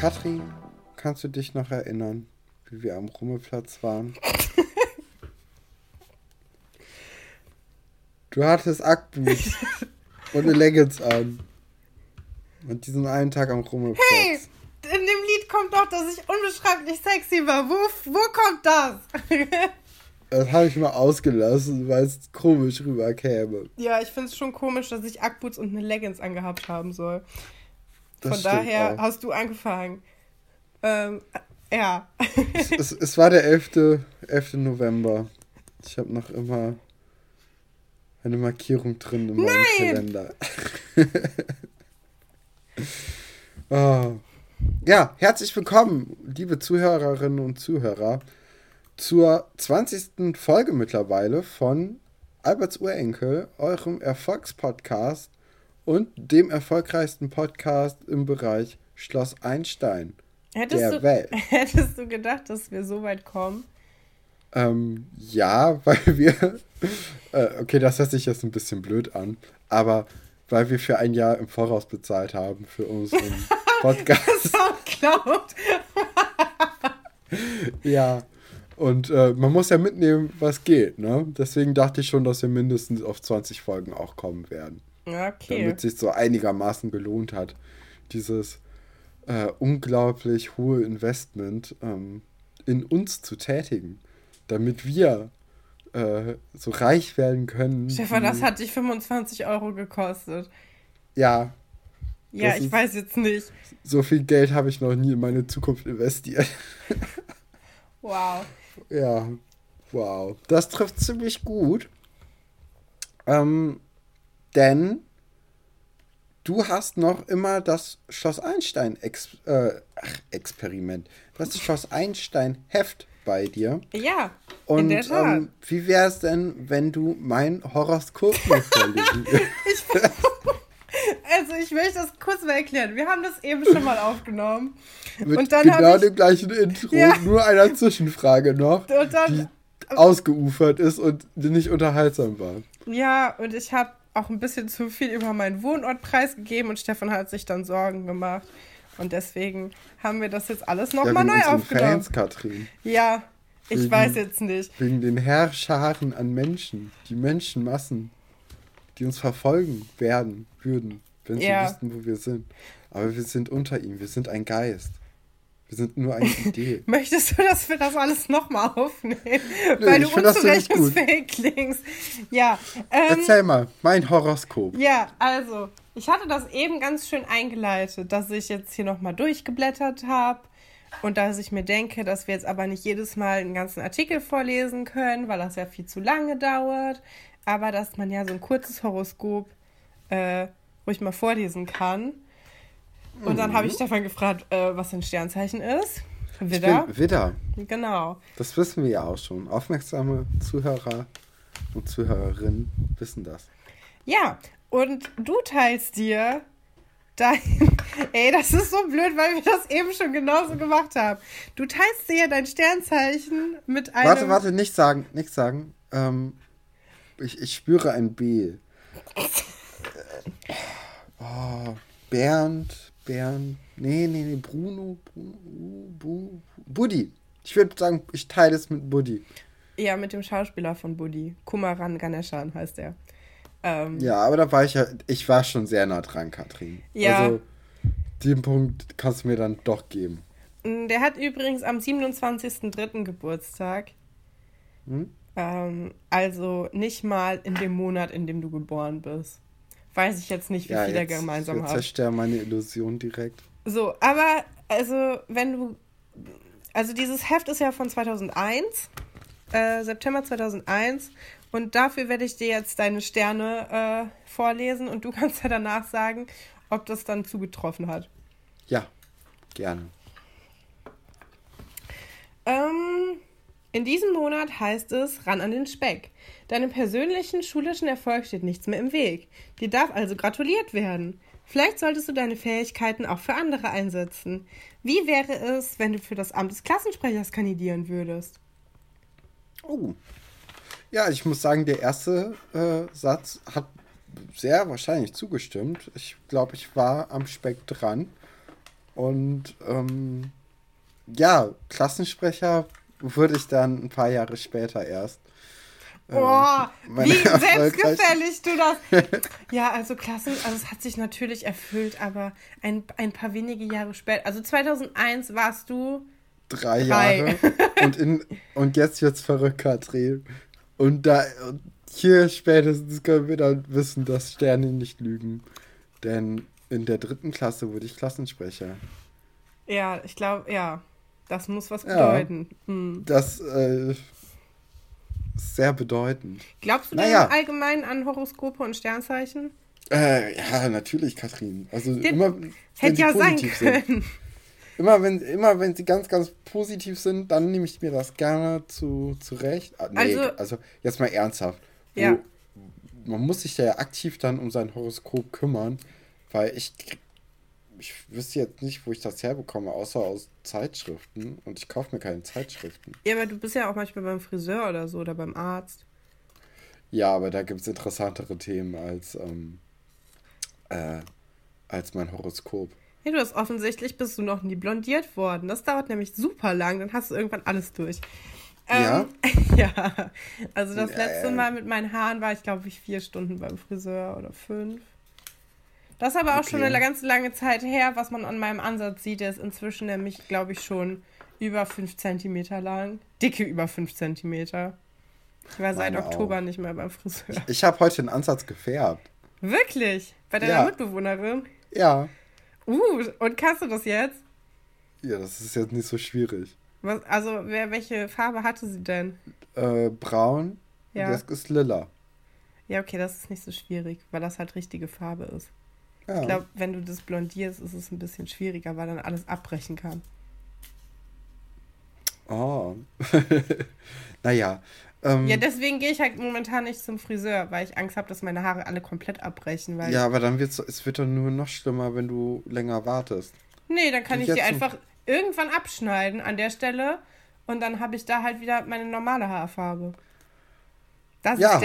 Katrin, kannst du dich noch erinnern, wie wir am Rummelplatz waren? du hattest Ackboots und eine Leggings an. Und diesen einen Tag am Rummelplatz. Hey, in dem Lied kommt doch, dass ich unbeschreiblich sexy war. Wo, wo kommt das? Das habe ich mal ausgelassen, weil es komisch rüberkäme. ja, ich finde es schon komisch, dass ich Ackboots und eine Leggings angehabt haben soll. Das Von daher auch. hast du angefangen. Ähm, ja. es, es, es war der 11. 11. November. Ich habe noch immer eine Markierung drin in meinem Kalender. oh. Ja, herzlich willkommen, liebe Zuhörerinnen und Zuhörer, zur 20. Folge mittlerweile von Alberts Urenkel, eurem Erfolgspodcast und dem erfolgreichsten Podcast im Bereich Schloss Einstein Hättest der du, Welt. hättest du gedacht, dass wir so weit kommen? Ähm, ja, weil wir. Äh, okay, das hört sich jetzt ein bisschen blöd an, aber weil wir für ein Jahr im Voraus bezahlt haben für unseren Podcast. Soundcloud. ja. Und äh, man muss ja mitnehmen, was geht, ne? Deswegen dachte ich schon, dass wir mindestens auf 20 Folgen auch kommen werden. Okay. Damit sich so einigermaßen gelohnt hat, dieses äh, unglaublich hohe Investment ähm, in uns zu tätigen. Damit wir äh, so reich werden können. Stefan, das hat dich 25 Euro gekostet. Ja, Ja, ich weiß jetzt nicht. so viel Geld habe ich noch nie in meine Zukunft investiert. Wow. ja, wow. Das trifft ziemlich gut. Ähm, denn du hast noch immer das Schloss Einstein -Ex äh, ach, Experiment. Das Schloss Einstein Heft bei dir. Ja, Und in der Tat. ähm, wie wäre es denn, wenn du mein Horoskop mir vorlesen würdest? Also ich möchte das kurz mal erklären. Wir haben das eben schon mal aufgenommen. Mit Und dann genau ich, dem gleichen Intro, Ja. nur einer Zwischenfrage noch, und dann, die ausgeufert ist und die nicht unterhaltsam war. ja, und ich habe auch ein bisschen zu viel über meinen Wohnort preisgegeben und Stefan hat sich dann Sorgen gemacht. Und deswegen haben wir das jetzt alles Ja, nochmal wegen neu aufgenommen. Fans, Katrin. Ja, ich Wegen- weiß jetzt nicht. Wegen den Herrscharen an Menschen, die Menschenmassen, die uns verfolgen werden, würden, wenn sie Ja. wüssten, wo wir sind. Aber wir sind unter ihm, wir sind ein Geist. Wir sind nur eine Idee. Möchtest du, dass wir das alles nochmal aufnehmen? Weil ich du unzurechnungsfähig klingst. Ja, ähm, Erzähl mal, mein Horoskop. Ja, also, ich hatte das eben ganz schön eingeleitet, dass ich jetzt hier nochmal durchgeblättert habe und dass ich mir denke, dass wir jetzt aber nicht jedes Mal einen ganzen Artikel vorlesen können, weil das ja viel zu lange dauert, aber dass man ja so ein kurzes Horoskop äh, ruhig mal vorlesen kann. Und dann habe ich Stefan gefragt, äh, was ein Sternzeichen ist. Widder. Widder. Genau. Das wissen wir ja auch schon. Aufmerksame Zuhörer und Zuhörerinnen wissen das. Ja, und du teilst dir dein. Ey, das ist so blöd, weil wir das eben schon genauso gemacht haben. Du teilst dir dein Sternzeichen mit einem. Warte, warte, nicht sagen, nicht sagen. Ähm, ich, ich spüre ein B. Äh, Oh, Bernd, Bernd, nee, nee, nee, Bruno, Bruno, Bu, Bu, Buddy. Ich würde sagen, ich teile es mit Buddy. Ja, mit dem Schauspieler von Buddy. Kumaran Ganeshan heißt er. Ähm, Ja, aber da war ich ja, ich war schon sehr nah dran, Katrin. Ja. Also, den Punkt kannst du mir dann doch geben. Der hat übrigens am 27.03. Geburtstag. Hm? Ähm, also nicht mal in dem Monat, in dem du geboren bist. Weiß ich jetzt nicht, wie Ja, viel er jetzt, gemeinsam jetzt hat. zerstör meine Illusion direkt. So, aber also wenn du, also dieses Heft ist ja von 2001, äh, September 2001 und dafür werde ich dir jetzt deine Sterne äh, vorlesen und du kannst ja danach sagen, ob das dann zugetroffen hat. Ja, gerne. Ähm, in diesem Monat heißt es ran an den Speck. Deinem persönlichen schulischen Erfolg steht nichts mehr im Weg. Dir darf also gratuliert werden. Vielleicht solltest du deine Fähigkeiten auch für andere einsetzen. Wie wäre es, wenn du für das Amt des Klassensprechers kandidieren würdest? Oh. Ja, ich muss sagen, der erste äh, Satz hat sehr wahrscheinlich zugestimmt. Ich glaube, ich war am Speck dran. Und ähm, ja, Klassensprecher wurde ich dann ein paar Jahre später erst. Oh, wie selbstgefällig du das. Ja, also klasse. Also es hat sich natürlich erfüllt, aber ein, ein paar wenige Jahre später. Also 2001 warst du. Drei, drei. Jahre. und, in, und jetzt wird's verrückt, Katrin. Und da hier spätestens können wir dann wissen, dass Sterne nicht lügen. Denn in der dritten Klasse wurde ich Klassensprecher. Ja, ich glaube, ja. Das muss was bedeuten. Ja, hm. Das äh, ist sehr bedeutend. Glaubst du naja. denn allgemein an Horoskope und Sternzeichen? Äh, ja, natürlich, Katrin. Also Den immer. Hätte ja sein können. Sind. Immer wenn, immer wenn sie ganz, ganz positiv sind, dann nehme ich mir das gerne zu, zurecht. Ah, nee, also, also jetzt mal ernsthaft. Ja. Wo, man muss sich ja aktiv dann um sein Horoskop kümmern, weil ich ich wüsste jetzt nicht, wo ich das herbekomme, außer aus Zeitschriften. Und ich kaufe mir keine Zeitschriften. Ja, aber du bist ja auch manchmal beim Friseur oder so oder beim Arzt. Ja, aber da gibt es interessantere Themen als, ähm, äh, als mein Horoskop. Ja, du hast offensichtlich bist du noch nie blondiert worden. Das dauert nämlich super lang, dann hast du irgendwann alles durch. Ähm, ja? ja. Also das letzte ja. Mal mit meinen Haaren war ich, glaube ich, vier Stunden beim Friseur oder fünf. Das ist aber auch okay. schon eine ganz lange Zeit her, was man an meinem Ansatz sieht. Der ist inzwischen nämlich, glaube ich, schon über 5 cm lang. Dicke über 5 cm. Ich war seit Meine Oktober auch. nicht mehr beim Friseur. Ich, ich habe heute den Ansatz gefärbt. Wirklich? Bei deiner. Mitbewohnerin? Ja. Uh, und kannst du das jetzt? Ja, das ist jetzt nicht so schwierig. Was, also, wer, welche Farbe hatte sie denn? Äh, braun. Ja. Das ist lila. Ja, okay, das ist nicht so schwierig, weil das halt richtige Farbe ist. Ja. Ich glaube, wenn du das blondierst, ist es ein bisschen schwieriger, weil dann alles abbrechen kann. Oh. naja. Ähm, ja, deswegen gehe ich halt momentan nicht zum Friseur, weil ich Angst habe, dass meine Haare alle komplett abbrechen. Weil ja, aber dann wird es wird dann nur noch schlimmer, wenn du länger wartest. Nee, dann kann ich die einfach irgendwann abschneiden an der Stelle und dann habe ich da halt wieder meine normale Haarfarbe. Das ja.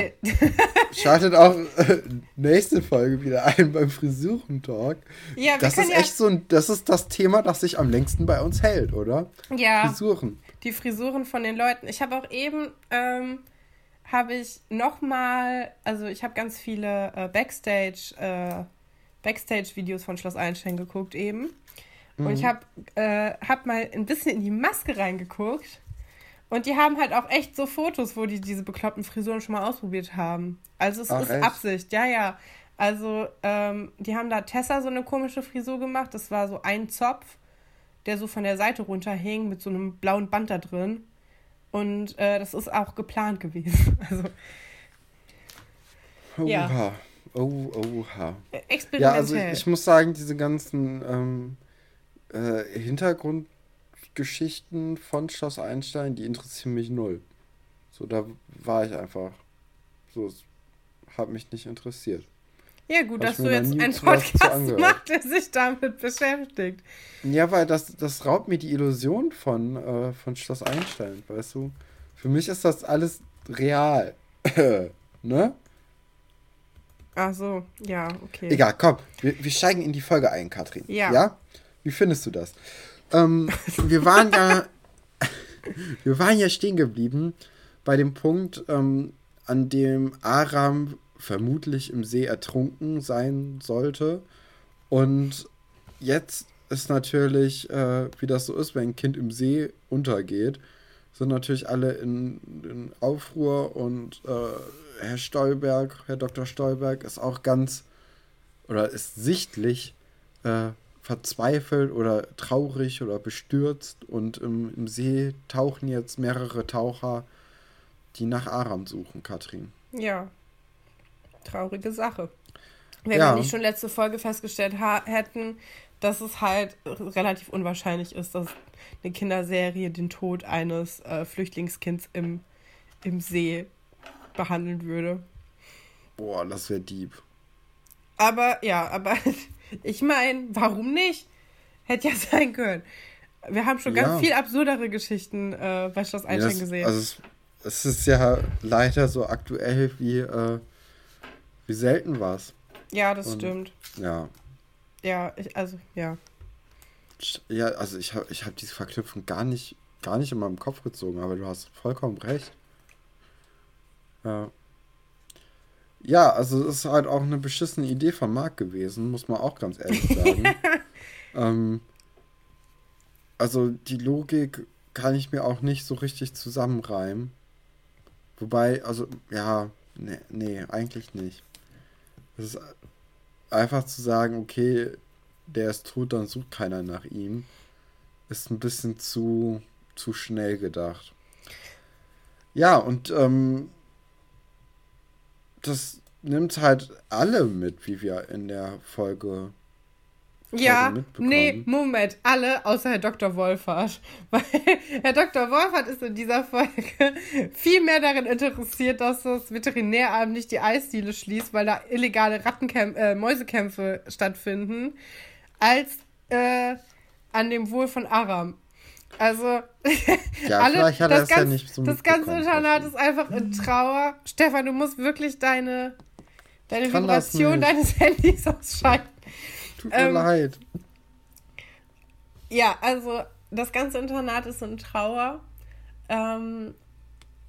Schaltet auch äh, nächste Folge wieder ein beim Frisurentalk. Ja, das ist echt so ein, das ist das Thema, das sich am längsten bei uns hält, oder? Ja. Frisuren. Die Frisuren von den Leuten. Ich habe auch eben, ähm, habe ich nochmal, also ich habe ganz viele äh, Backstage, äh, Backstage-Videos von Schloss Einstein geguckt eben. Mhm. Und ich habe äh, hab mal ein bisschen in die Maske reingeguckt. Und die haben halt auch echt so Fotos, wo die diese bekloppten Frisuren schon mal ausprobiert haben. Also es Ach, ist echt? Absicht, ja, ja. Also ähm, die haben da Tessa so eine komische Frisur gemacht. Das war so ein Zopf, der so von der Seite runterhing mit so einem blauen Band da drin. Und äh, das ist auch geplant gewesen. Also Oha. Ja. Oh, oha. Experimentell. Ja, also ich muss sagen, diese ganzen ähm, äh, Hintergrund Geschichten von Schloss Einstein, die interessieren mich null. So, da war ich einfach. So, es hat mich nicht interessiert. Ja, gut, dass du jetzt einen Podcast machst, der sich damit beschäftigt. Ja, weil das, das raubt mir die Illusion von, äh, von Schloss Einstein, weißt du? Für mich ist das alles real. ne? Ach so, ja, okay. Egal, komm, wir, wir steigen in die Folge ein, Katrin. Ja. Ja? Wie findest du das? Ähm, wir waren ja, wir waren ja stehen geblieben bei dem Punkt, ähm, an dem Aram vermutlich im See ertrunken sein sollte. Und jetzt ist natürlich, äh, wie das so ist, wenn ein Kind im See untergeht, sind natürlich alle in, in Aufruhr und äh, Herr Stolberg, Herr Dr. Stolberg ist auch ganz oder ist sichtlich äh, verzweifelt oder traurig oder bestürzt und im, im See tauchen jetzt mehrere Taucher, die nach Aram suchen, Katrin. Ja. Traurige Sache. Wenn ja. wir nicht schon letzte Folge festgestellt hätten, dass es halt relativ unwahrscheinlich ist, dass eine Kinderserie den Tod eines äh, Flüchtlingskinds im, im See behandeln würde. Boah, das wäre deep. Aber ja, aber Ich meine, warum nicht? Hätte ja sein können. Wir haben schon ganz Ja. viel absurdere Geschichten äh, bei Schloss Ja, Einstein das, gesehen. also es, es ist ja leider so aktuell wie, äh, wie selten was. ja, das und- stimmt. Ja. Ja, ich, also, ja. Ja, also ich habe ich hab diese Verknüpfung gar nicht, gar nicht in meinem Kopf gezogen, aber du hast vollkommen recht. Ja. Ja, also es ist halt auch eine beschissene Idee von Marc gewesen, muss man auch ganz ehrlich sagen. ähm, also die Logik kann ich mir auch nicht so richtig zusammenreimen. Wobei, also, ja, nee, nee, eigentlich nicht. Es ist einfach zu sagen, okay, der ist tot, dann sucht keiner nach ihm, ist ein bisschen zu, zu schnell gedacht. Ja, und ähm, das nimmt halt alle mit, wie wir in der Folge Ja, nee, Moment, alle außer Herr Dr. Wolfert. Weil Herr Dr. Wolfert ist in dieser Folge viel mehr darin interessiert, dass das Veterinäramt nicht die Eisdiele schließt, weil da illegale Rattenkämp äh, Mäusekämpfe stattfinden, als äh, an dem Wohl von Aram. Also, Ja, vielleicht hat es ja ganz- nicht so Das ganze Internat ist einfach in Trauer. Stefan, du musst wirklich deine, deine das Vibration deines Handys ausschalten. Tut mir Ähm, leid. Ja, also das ganze Internat ist in Trauer. Ähm,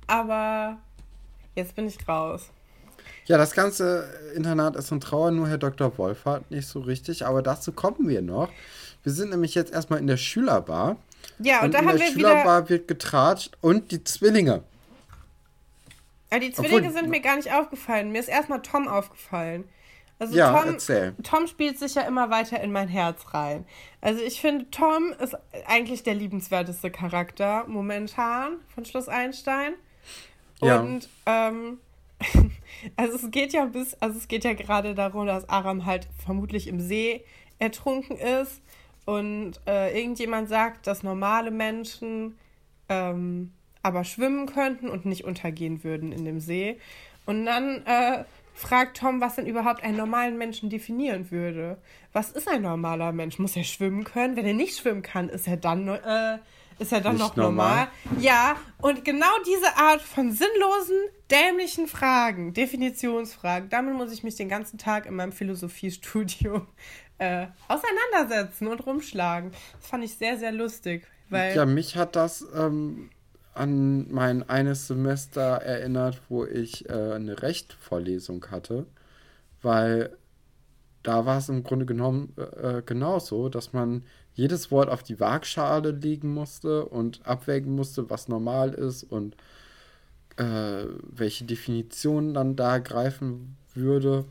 aber jetzt bin ich raus. Ja, das ganze Internat ist in Trauer, nur Herr Dr. Wolfert nicht so richtig, aber dazu kommen wir noch. Wir sind nämlich jetzt erstmal in der Schülerbar. Ja, und, Und da in haben der wir wieder. Schülerbar wird getratscht und die Zwillinge. Ja, die Zwillinge Obwohl- sind mir gar nicht aufgefallen. Mir ist erstmal Tom aufgefallen. Also Ja, Tom, erzähl. Tom spielt sich ja immer weiter in mein Herz rein. Also ich finde, Tom ist eigentlich der liebenswerteste Charakter momentan von Schloss Einstein. Ja. Und ähm, also es geht ja bis, also es geht ja gerade darum, dass Aram halt vermutlich im See ertrunken ist und äh, irgendjemand sagt, dass normale Menschen ähm, aber schwimmen könnten und nicht untergehen würden in dem See. Und dann äh, fragt Tom, was denn überhaupt einen normalen Menschen definieren würde. Was ist ein normaler Mensch? Muss er schwimmen können? Wenn er nicht schwimmen kann, ist er dann, äh, ist er dann Nicht noch normal? normal. Ja, und genau diese Art von sinnlosen, dämlichen Fragen, Definitionsfragen, damit muss ich mich den ganzen Tag in meinem Philosophiestudium äh, auseinandersetzen und rumschlagen. Das fand ich sehr, sehr lustig. Weil, Ja, mich hat das ähm, an mein eines Semester erinnert, wo ich äh, eine Rechtvorlesung hatte, weil da war es im Grunde genommen äh, genauso, dass man jedes Wort auf die Waagschale legen musste und abwägen musste, was normal ist und äh, welche Definition dann da greifen würde.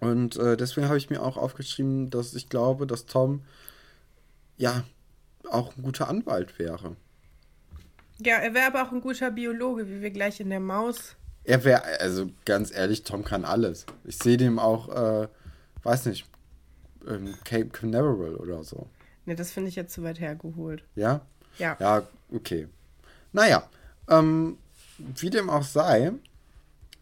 Und äh, deswegen habe ich mir auch aufgeschrieben, dass ich glaube, dass Tom ja auch ein guter Anwalt wäre. Ja, er wäre aber auch ein guter Biologe, wie wir gleich in der Maus. Er wäre, also ganz ehrlich, Tom kann alles. Ich sehe dem auch, äh, weiß nicht, ähm, Cape Canaveral oder so. Ne, das finde ich jetzt zu weit hergeholt. Ja? Ja. Ja, okay. Naja, ähm, wie dem auch sei,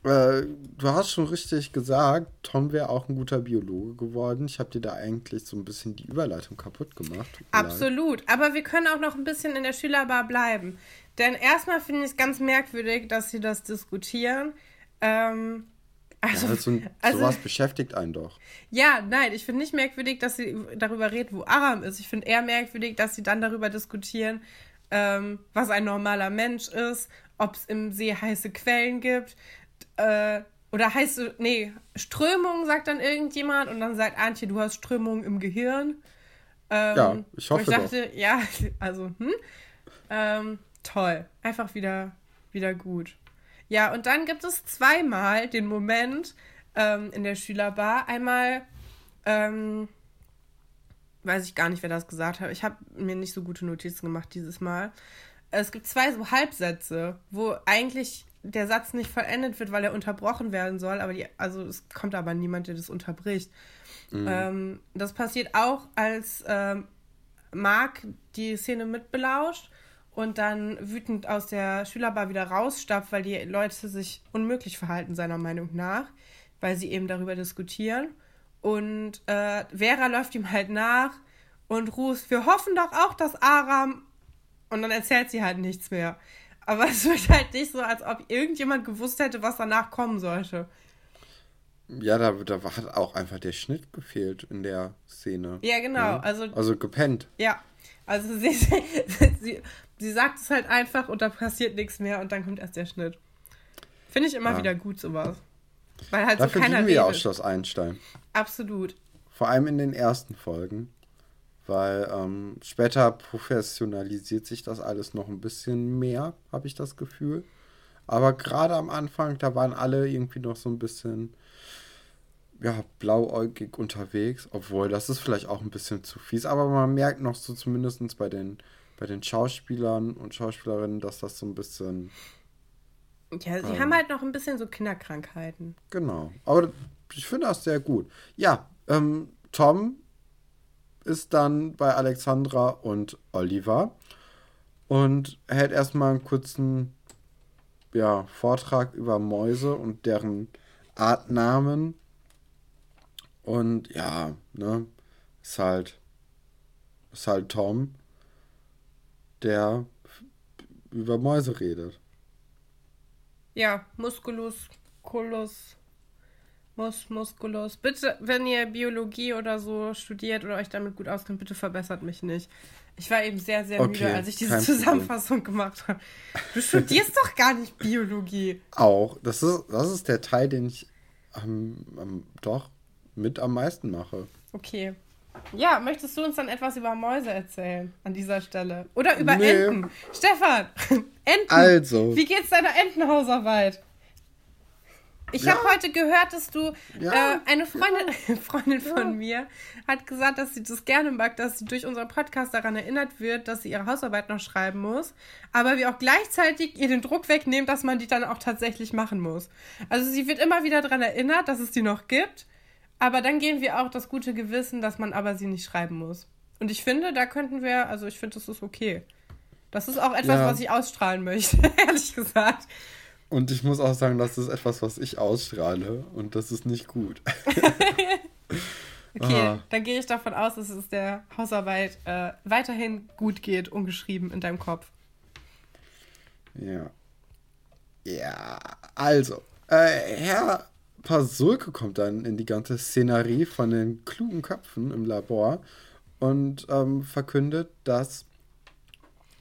äh, du hast schon richtig gesagt, Tom wäre auch ein guter Biologe geworden. Ich habe dir da eigentlich so ein bisschen die Überleitung kaputt gemacht. Absolut. Aber wir können auch noch ein bisschen in der Schülerbar bleiben. Denn erstmal finde ich es ganz merkwürdig, dass sie das diskutieren. Ähm, also, Ja, so, also- sowas beschäftigt einen doch. ja, nein, ich finde nicht merkwürdig, dass sie darüber reden, wo Aram ist. Ich finde eher merkwürdig, dass sie dann darüber diskutieren, ähm, was ein normaler Mensch ist, ob es im See heiße Quellen gibt. Äh, oder heiße, nee, Strömung, sagt dann irgendjemand. Und dann sagt Antje, du hast Strömung im Gehirn. Ähm, Ja, ich hoffe ich dachte, ja, also, hm? Ähm, toll. Einfach wieder, wieder gut. Ja, und dann gibt es zweimal den Moment ähm, in der Schülerbar. Einmal, ähm, weiß ich gar nicht, wer das gesagt hat. Ich habe mir nicht so gute Notizen gemacht dieses Mal. Es gibt zwei so Halbsätze, wo eigentlich der Satz nicht vollendet wird, weil er unterbrochen werden soll. Aber die, also es kommt aber niemand, der das unterbricht. Ähm, das passiert auch, als ähm, Marc die Szene mitbelauscht und dann wütend aus der Schülerbar wieder rausstapft, weil die Leute sich unmöglich verhalten, seiner Meinung nach, weil sie eben darüber diskutieren. Und äh, Vera läuft ihm halt nach und ruft, wir hoffen doch auch, dass Aram. Und dann erzählt sie halt nichts mehr. Aber es wird halt nicht so, als ob irgendjemand gewusst hätte, was danach kommen sollte. Ja, da, da hat auch einfach der Schnitt gefehlt in der Szene. Ja, genau. Also, also gepennt. Ja. Also sie, sie, sie, sie sagt es halt einfach und da passiert nichts mehr und dann kommt erst der Schnitt. Finde ich immer ja. wieder gut, sowas. Weil halt Dafür so keiner lieben wir auch Schloss Einstein. Absolut. Vor allem in den ersten Folgen. Weil ähm, später professionalisiert sich das alles noch ein bisschen mehr, habe ich das Gefühl. Aber gerade am Anfang, da waren alle irgendwie noch so ein bisschen ja, blauäugig unterwegs, obwohl das ist vielleicht auch ein bisschen zu fies, aber man merkt noch so zumindest bei den, bei den Schauspielern und Schauspielerinnen, dass das so ein bisschen. Ja, sie ähm, haben halt noch ein bisschen so Kinderkrankheiten. Genau, aber ich finde das sehr gut. Ja, ähm, Tom ist dann bei Alexandra und Oliver und hält erstmal einen kurzen ja, Vortrag über Mäuse und deren Artnamen und ja, ne, ist halt, ist halt Tom, der über Mäuse redet. Ja, Musculus, Kulus, Mus, Musculus. Bitte, wenn ihr Biologie oder so studiert oder euch damit gut auskennt, bitte verbessert mich nicht. Ich war eben sehr, sehr okay, müde, als ich diese Zusammenfassung Problem. gemacht habe. Du studierst doch gar nicht Biologie. Auch. Das ist, das ist der Teil, den ich ähm, ähm, doch mit am meisten mache. Okay. Ja, möchtest du uns dann etwas über Mäuse erzählen an dieser Stelle? Oder über nee. Enten? Stefan, Enten. Also. Wie geht's deiner Entenhausarbeit? Ich ja. habe heute gehört, dass du ja. äh, eine Freundin, Freundin ja. von mir hat gesagt, dass sie das gerne mag, dass sie durch unseren Podcast daran erinnert wird, dass sie ihre Hausarbeit noch schreiben muss, aber wir auch gleichzeitig ihr den Druck wegnehmen, dass man die dann auch tatsächlich machen muss. Also sie wird immer wieder daran erinnert, dass es die noch gibt aber dann gehen wir auch das gute Gewissen, dass man aber sie nicht schreiben muss. Und ich finde, da könnten wir, also ich finde, das ist okay. Das ist auch etwas, ja. was ich ausstrahlen möchte, ehrlich gesagt. Und ich muss auch sagen, das ist etwas, was ich ausstrahle und das ist nicht gut. okay, Aha. dann gehe ich davon aus, dass es der Hausarbeit äh, weiterhin gut geht, ungeschrieben in deinem Kopf. Ja. Ja, also, äh, Herr Pasulke kommt dann in die ganze Szenerie von den klugen Köpfen im Labor und ähm, verkündet, dass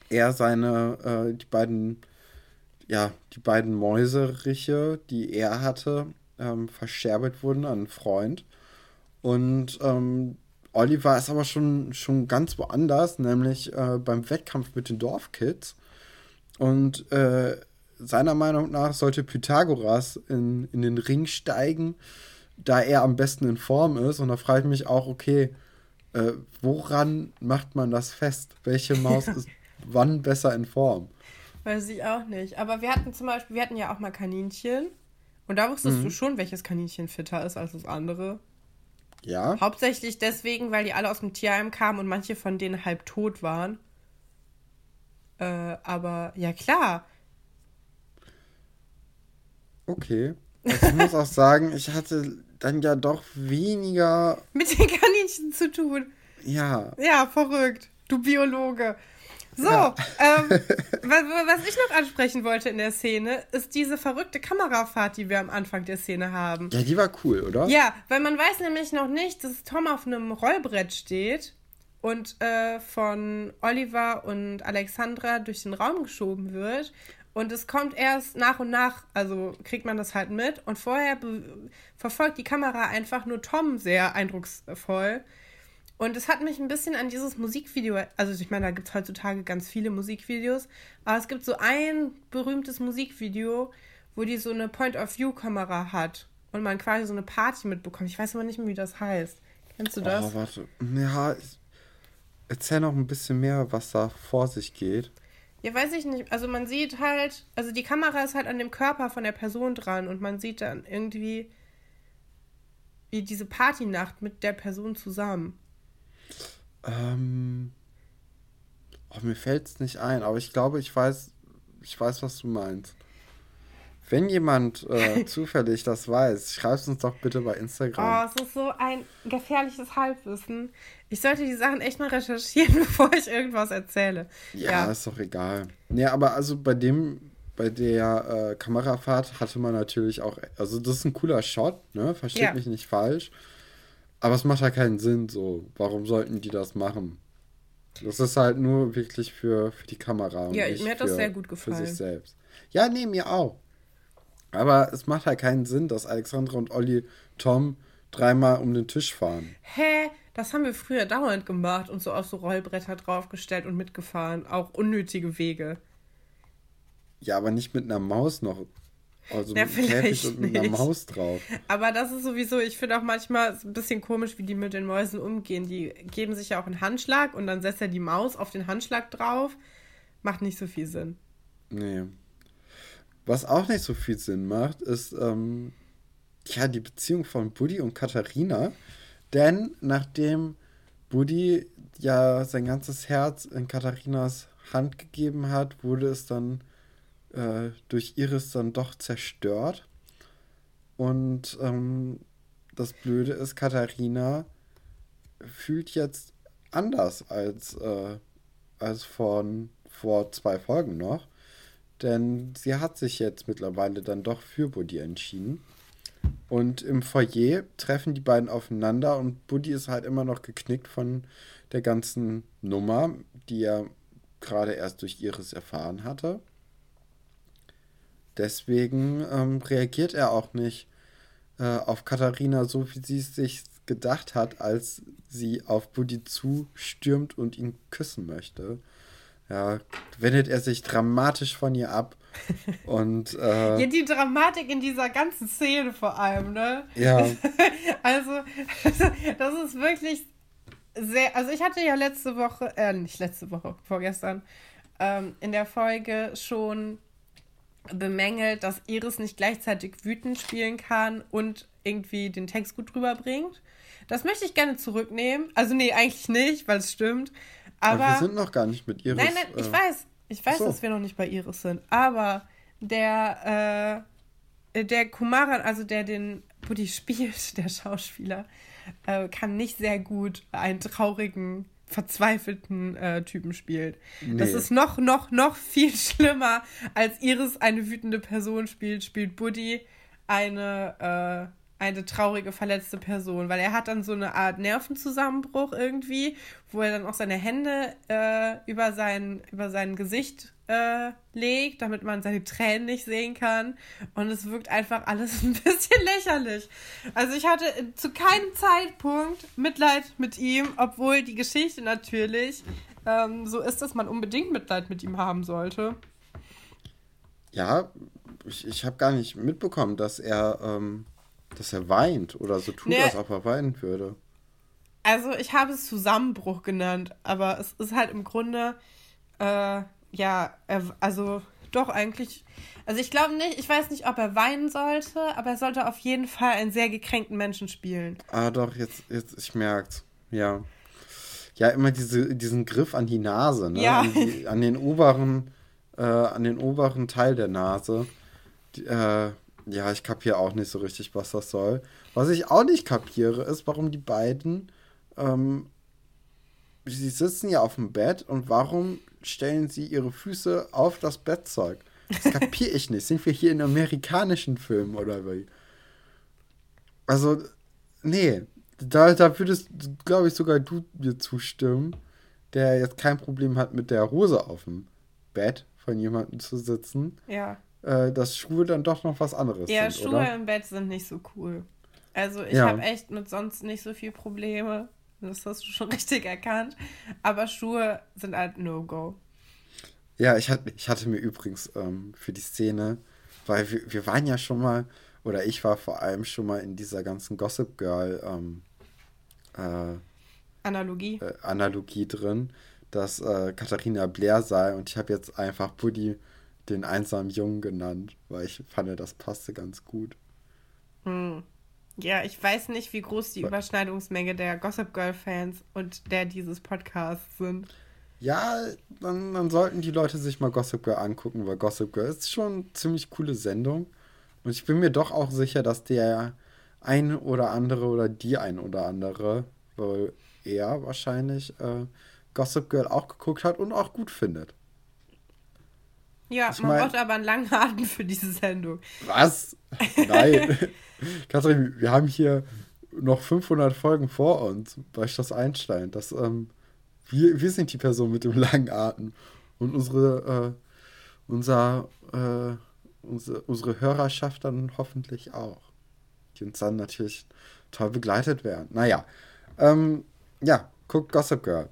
er seine, äh, die beiden, ja, die beiden Mäuseriche, die er hatte, ähm, verscherbelt wurden an einen Freund. Und ähm, Oliver ist aber schon, schon ganz woanders, nämlich äh, beim Wettkampf mit den Dorfkids. Und äh, seiner Meinung nach sollte Pythagoras in, in den Ring steigen, da er am besten in Form ist. Und da frage ich mich auch, okay, äh, woran macht man das fest? Welche Maus ist wann besser in Form? Weiß ich auch nicht. Aber wir hatten zum Beispiel, wir hatten ja auch mal Kaninchen. Und da wusstest mhm. du schon, welches Kaninchen fitter ist als das andere. Ja. Hauptsächlich deswegen, weil die alle aus dem Tierheim kamen und manche von denen halb tot waren. Äh, aber ja klar, Okay. Also ich muss auch sagen, ich hatte dann ja doch weniger. Mit den Kaninchen zu tun. Ja. Ja, verrückt. Du Biologe. So, ja. ähm, was ich noch ansprechen wollte in der Szene, ist diese verrückte Kamerafahrt, die wir am Anfang der Szene haben. Ja, die war cool, oder? Ja, weil man weiß nämlich noch nicht, dass Tom auf einem Rollbrett steht und äh, von Oliver und Alexandra durch den Raum geschoben wird und es kommt erst nach und nach, also kriegt man das halt mit. Und vorher verfolgt die Kamera einfach nur Tom sehr eindrucksvoll. Und es hat mich ein bisschen an dieses Musikvideo, also ich meine, da gibt es heutzutage ganz viele Musikvideos, aber es gibt so ein berühmtes Musikvideo, wo die so eine Point-of-View-Kamera hat und man quasi so eine Party mitbekommt. Ich weiß aber nicht mehr, wie das heißt. Kennst du das? Oh, warte. Ja, erzähl noch ein bisschen mehr, was da vor sich geht. Ja, weiß ich nicht. Also man sieht halt, also die Kamera ist halt an dem Körper von der Person dran und man sieht dann irgendwie wie diese Partynacht mit der Person zusammen. Ähm. Oh, mir fällt es nicht ein, aber ich glaube, ich weiß, ich weiß, was du meinst. Wenn jemand äh, zufällig das weiß, schreibt es uns doch bitte bei Instagram. Oh, es ist so ein gefährliches Halbwissen. Ich sollte die Sachen echt mal recherchieren, bevor ich irgendwas erzähle. Ja, ja. ist doch egal. Nee, aber also bei dem, bei der äh, Kamerafahrt hatte man natürlich auch, also das ist ein cooler Shot, ne? Versteht ja. mich nicht falsch. Aber es macht ja keinen Sinn so. Warum sollten die das machen? Das ist halt nur wirklich für, für die Kamera. ja, mir hat das sehr gut gefallen. Für sich selbst. Ja, nee, mir auch. Aber es macht halt keinen Sinn, dass Alexandra und Olli Tom dreimal um den Tisch fahren. Hä? Das haben wir früher dauernd gemacht und so auf so Rollbretter draufgestellt und mitgefahren. Auch unnötige Wege. Ja, aber nicht mit einer Maus noch. Also ja, mit Käfig und mit nicht. einer Maus drauf. Aber das ist sowieso, ich finde auch manchmal ein bisschen komisch, wie die mit den Mäusen umgehen. Die geben sich ja auch einen Handschlag und dann setzt er die Maus auf den Handschlag drauf. Macht nicht so viel Sinn. Nee. Was auch nicht so viel Sinn macht, ist ähm, ja die Beziehung von Buddy und Katharina. Denn nachdem Buddy ja sein ganzes Herz in Katharinas Hand gegeben hat, wurde es dann äh, durch Iris dann doch zerstört. Und ähm, das Blöde ist, Katharina fühlt jetzt anders als, äh, als von vor zwei Folgen noch. Denn sie hat sich jetzt mittlerweile dann doch für Buddy entschieden. Und im Foyer treffen die beiden aufeinander und Buddy ist halt immer noch geknickt von der ganzen Nummer, die er gerade erst durch Iris erfahren hatte. Deswegen ähm, reagiert er auch nicht äh, auf Katharina so, wie sie es sich gedacht hat, als sie auf Buddy zustürmt und ihn küssen möchte ja, wendet er sich dramatisch von ihr ab. Und äh, ja, die Dramatik in dieser ganzen Szene vor allem, ne? Ja. also, das ist wirklich sehr. Also, ich hatte ja letzte Woche, äh, nicht letzte Woche, vorgestern, ähm, in der Folge schon bemängelt, dass Iris nicht gleichzeitig wütend spielen kann und irgendwie den Text gut rüberbringt. Das möchte ich gerne zurücknehmen. Also, nee, eigentlich nicht, weil es stimmt. Aber, aber, wir sind noch gar nicht mit Iris. Nein, nein, ich äh, weiß. Ich weiß, so. dass wir noch nicht bei Iris sind. Aber der, äh, der Kumaran, also der den Buddy spielt, der Schauspieler, äh, kann nicht sehr gut einen traurigen, verzweifelten äh, Typen spielen. Nee. Das ist noch, noch, noch viel schlimmer, als Iris eine wütende Person spielt, spielt Buddy eine äh, eine traurige, verletzte Person, weil er hat dann so eine Art Nervenzusammenbruch irgendwie, wo er dann auch seine Hände äh, über, sein, über sein Gesicht äh, legt, damit man seine Tränen nicht sehen kann. Und es wirkt einfach alles ein bisschen lächerlich. Also ich hatte zu keinem Zeitpunkt Mitleid mit ihm, obwohl die Geschichte natürlich ähm, so ist, dass man unbedingt Mitleid mit ihm haben sollte. Ja, ich, ich habe gar nicht mitbekommen, dass er... Ähm dass er weint oder so tut, nee. als ob er weinen würde. Also ich habe es Zusammenbruch genannt, aber es ist halt im Grunde, äh, ja, also doch eigentlich, also ich glaube nicht, ich weiß nicht, ob er weinen sollte, aber er sollte auf jeden Fall einen sehr gekränkten Menschen spielen. Ah doch, jetzt, jetzt ich merk's, ja. Ja, immer diese, diesen Griff an die Nase, ne? Ja. An, die, an den oberen, äh, an den oberen Teil der Nase. Die, äh, ja, ich kapiere auch nicht so richtig, was das soll. Was ich auch nicht kapiere, ist, warum die beiden, ähm, sie sitzen ja auf dem Bett und warum stellen sie ihre Füße auf das Bettzeug? Das kapiere ich nicht. Sind wir hier in amerikanischen Filmen oder wie? Also, nee. Da, da würdest, glaube ich, sogar du mir zustimmen, der jetzt kein Problem hat, mit der Hose auf dem Bett von jemandem zu sitzen. Ja äh, dass Schuhe dann doch noch was anderes ja, sind. Ja, Schuhe oder? im Bett sind nicht so cool. Also ich ja. habe echt mit sonst nicht so viel Probleme. Das hast du schon richtig erkannt. Aber Schuhe sind halt No-Go. Ja, ich hatte, ich hatte mir übrigens ähm, für die Szene, weil wir, wir waren ja schon mal, oder ich war vor allem schon mal in dieser ganzen Gossip Girl ähm, äh, Analogie. Äh, Analogie drin, dass äh, Katharina Blair sei und ich habe jetzt einfach Buddy den einsamen Jungen genannt, weil ich fand, das passte ganz gut. Hm. Ja, ich weiß nicht, wie groß die Überschneidungsmenge der Gossip Girl Fans und der dieses Podcasts sind. Ja, dann, dann sollten die Leute sich mal Gossip Girl angucken, weil Gossip Girl ist schon eine ziemlich coole Sendung. Und ich bin mir doch auch sicher, dass der ein oder andere oder die ein oder andere, weil er wahrscheinlich äh, Gossip Girl auch geguckt hat und auch gut findet. Ja, ich man mein, braucht aber einen langen Atem für diese Sendung. Was? Nein. Kathrin, wir haben hier noch 500 Folgen vor uns bei Schloss Einstein. Das, ähm, wir, wir sind die Person mit dem langen Atem. Und unsere, äh, unser, äh, unsere, unsere Hörerschaft dann hoffentlich auch. Die uns dann natürlich toll begleitet werden. Naja. Ähm, ja, guck Gossip Girl.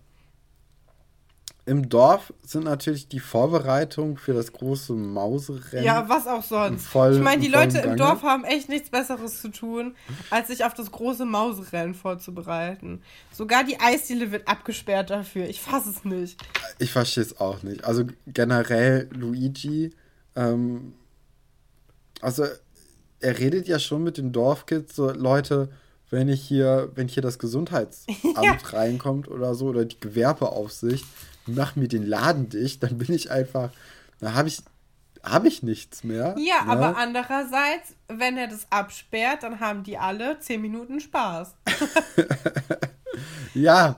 Im Dorf sind natürlich die Vorbereitungen für das große Mauserennen. Ja, was auch sonst. Voll, ich meine, die Leute im Dorf haben echt nichts Besseres zu tun, als sich auf das große Mauserennen vorzubereiten. Sogar die Eisdiele wird abgesperrt dafür. Ich fasse es nicht. Ich verstehe es auch nicht. Also generell Luigi, ähm, also er redet ja schon mit den Dorfkids, so Leute, wenn ich hier, wenn hier das Gesundheitsamt ja. reinkommt oder so, oder die Gewerbeaufsicht, mach mir den Laden dicht, dann bin ich einfach, da habe ich, habe ich nichts mehr. Ja, ne? aber andererseits, wenn er das absperrt, dann haben die alle zehn Minuten Spaß. ja,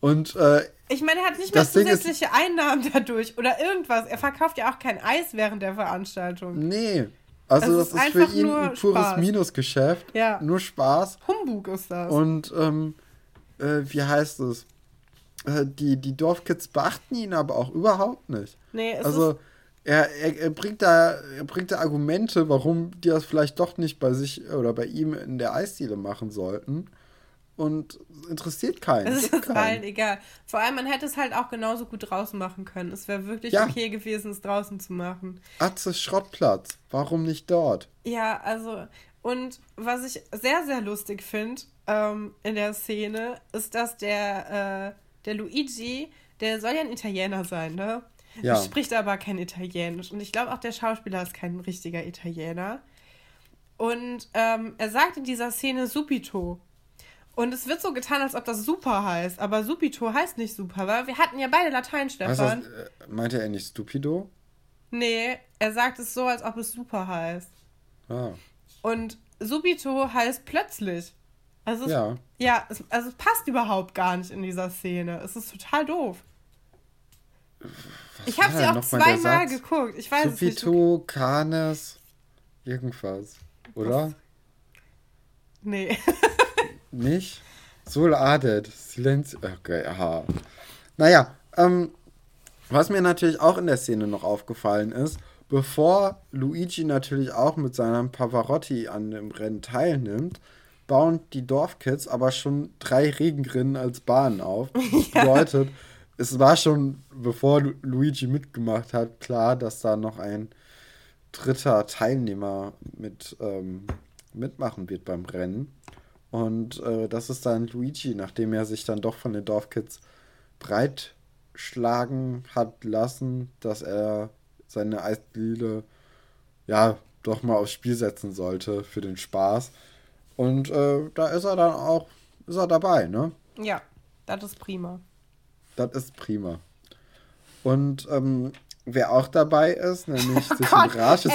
und äh, ich meine, er hat nicht mehr zusätzliche ist, Einnahmen dadurch oder irgendwas. Er verkauft ja auch kein Eis während der Veranstaltung. Nee. Also das, das ist, ist für ihn ein pures Spaß. Minusgeschäft. Ja. Nur Spaß. Humbug ist das. Und ähm, äh, wie heißt es? Äh, die, die Dorfkids beachten ihn aber auch überhaupt nicht. Nee, es also er, er, er, bringt da, er bringt da Argumente, warum die das vielleicht doch nicht bei sich oder bei ihm in der Eisdiele machen sollten. Und interessiert keinen. Es ist allen egal. Vor allem, man hätte es halt auch genauso gut draußen machen können. Es wäre wirklich ja. okay gewesen, es draußen zu machen. Atze Schrottplatz. Warum nicht dort? Ja, also, und was ich sehr, sehr lustig finde ähm, in der Szene, ist, dass der. Äh, der Luigi, der soll ja ein Italiener sein, ne? Ja. Er spricht aber kein Italienisch. Und ich glaube auch, der Schauspieler ist kein richtiger Italiener. Und ähm, er sagt in dieser Szene Subito. Und es wird so getan, als ob das super heißt. Aber Subito heißt nicht super, weil wir hatten ja beide Latein, Stefan. Was, äh, meinte er nicht Stupido? Nee, er sagt es so, als ob es super heißt. Ah. Und Subito heißt plötzlich. Also es, ja. Ja, es, also es passt überhaupt gar nicht in dieser Szene. Es ist total doof. Was ich habe sie auch zweimal geguckt. Ich weiß Subito, es nicht. Canes, irgendwas. Oder? Was? Nee. nicht? Sol Adet. Silenz. Okay, aha. Naja, ähm, was mir natürlich auch in der Szene noch aufgefallen ist, bevor Luigi natürlich auch mit seinem Pavarotti an dem Rennen teilnimmt, bauen die Dorfkids aber schon drei Regengrinnen als Bahnen auf. Das bedeutet, es war schon, bevor Luigi mitgemacht hat, klar, dass da noch ein dritter Teilnehmer mit ähm, mitmachen wird beim Rennen. Und äh, das ist dann Luigi, nachdem er sich dann doch von den Dorfkids breitschlagen hat lassen, dass er seine Eisdiele ja doch mal aufs Spiel setzen sollte für den Spaß. Und äh, da ist er dann auch, ist er dabei, ne? Ja, das ist prima. Das ist prima. Und ähm, wer auch dabei ist, nämlich oh Gott, Rage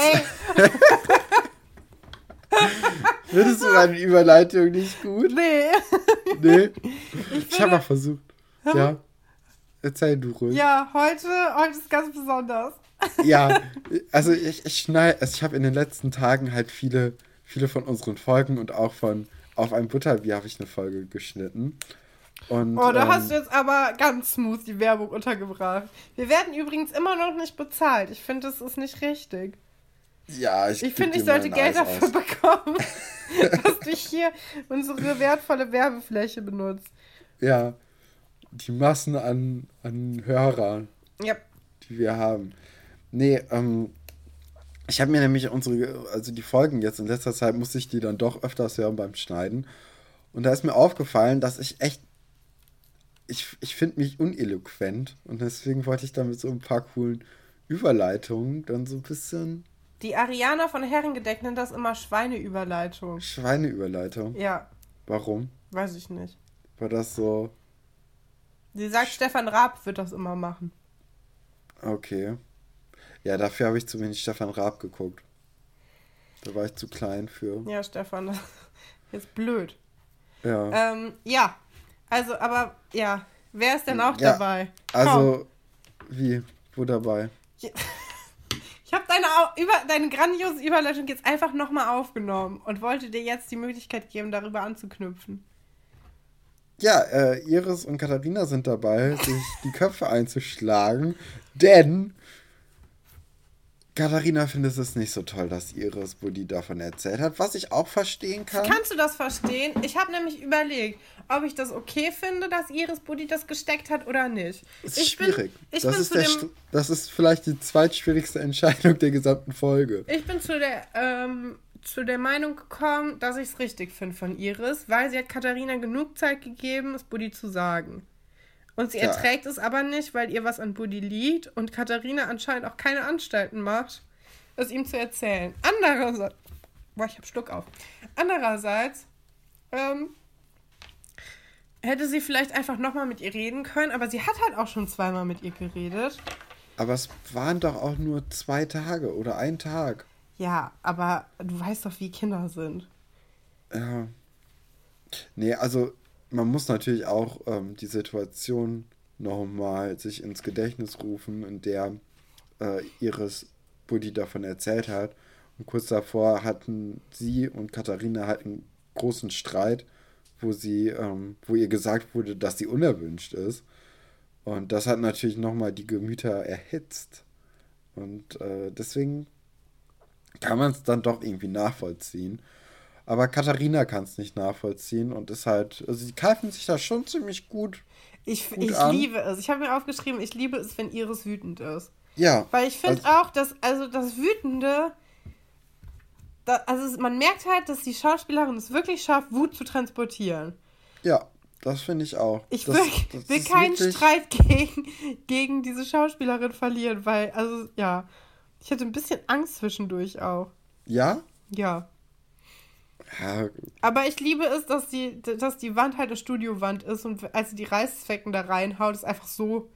Findest du deine Überleitung nicht gut? Nee. Nee? Ich, ich habe mal versucht. Ja. Erzähl du ruhig. Ja, heute, heute ist ganz besonders. ja, also ich, ich schneide, also ich habe in den letzten Tagen halt viele viele von unseren Folgen und auch von Auf ein Butterbier habe ich eine Folge geschnitten. Und, oh, da ähm, hast du jetzt aber ganz smooth die Werbung untergebracht. Wir werden übrigens immer noch nicht bezahlt. Ich finde, das ist nicht richtig. Ja, ich Ich finde, ich sollte Geld dafür bekommen, dass du hier unsere wertvolle Werbefläche benutzt. Ja, die Massen an, an Hörern, yep. die wir haben. Nee, ähm, ich habe mir nämlich unsere, also die Folgen jetzt in letzter Zeit musste ich die dann doch öfters hören beim Schneiden. Und da ist mir aufgefallen, dass ich echt, ich, ich finde mich uneloquent. Und deswegen wollte ich dann mit so ein paar coolen Überleitungen dann so ein bisschen. Die Ariana von Herrengedeck nennt das immer Schweineüberleitung. Schweineüberleitung? Ja. Warum? Weiß ich nicht. War das so. Sie sagt, Stefan Raab wird das immer machen. Okay. Ja, dafür habe ich zu wenig Stefan Raab geguckt. Da war ich zu klein für. Ja, Stefan, das ist blöd. Ja. Ähm, ja, also, aber ja, wer ist denn auch Ja, dabei? Komm. Also, wie? Wo dabei? Ich habe deine, über, deine grandiose Überleitung jetzt einfach nochmal aufgenommen und wollte dir jetzt die Möglichkeit geben, darüber anzuknüpfen. Ja, äh, Iris und Katharina sind dabei, sich die Köpfe einzuschlagen, denn Katharina findet es nicht so toll, dass Iris Buddy davon erzählt hat, was ich auch verstehen kann. Kannst du das verstehen? Ich habe nämlich überlegt, ob ich das okay finde, dass Iris Buddy das gesteckt hat oder nicht. Das ich ist schwierig. Bin, das, ist dem, das ist vielleicht die zweitschwierigste Entscheidung der gesamten Folge. ich bin zu der, ähm, zu der Meinung gekommen, dass ich es richtig finde von Iris, weil sie hat Katharina genug Zeit gegeben, es Buddy zu sagen. Und sie Ja. erträgt es aber nicht, weil ihr was an Buddy liegt und Katharina anscheinend auch keine Anstalten macht, es ihm zu erzählen. Andererseits, boah, ich hab Schluck auf. Andererseits, ähm, hätte sie vielleicht einfach nochmal mit ihr reden können, aber sie hat halt auch schon zweimal mit ihr geredet. Aber es waren doch auch nur zwei Tage oder ein Tag. Ja, aber du weißt doch, wie Kinder sind. Ja. Nee, also man muss natürlich auch ähm, die Situation nochmal sich ins Gedächtnis rufen, in der äh, Iris Buddy davon erzählt hat. Und kurz davor hatten sie und Katharina halt einen großen Streit, wo sie, ähm, wo ihr gesagt wurde, dass sie unerwünscht ist. Und das hat natürlich nochmal die Gemüter erhitzt. Und äh, deswegen kann man es dann doch irgendwie nachvollziehen. Aber Katharina kann es nicht nachvollziehen und ist halt, also sie greifen sich da schon ziemlich gut. Ich, Gut ich an. liebe es. Ich habe mir aufgeschrieben, ich liebe es, wenn Iris wütend ist. Ja. Weil ich finde also, auch, dass, also das Wütende, da, also man merkt halt, dass die Schauspielerin es wirklich schafft, Wut zu transportieren. Ja, das finde ich auch. Ich das, will, das will keinen wirklich- Streit gegen, gegen diese Schauspielerin verlieren, weil, also ja, ich hatte ein bisschen Angst zwischendurch auch. Ja? Ja. Ja, Aber ich liebe es, dass die, dass die Wand halt eine Studiowand ist und als sie die Reißzwecken da reinhaut, es einfach so,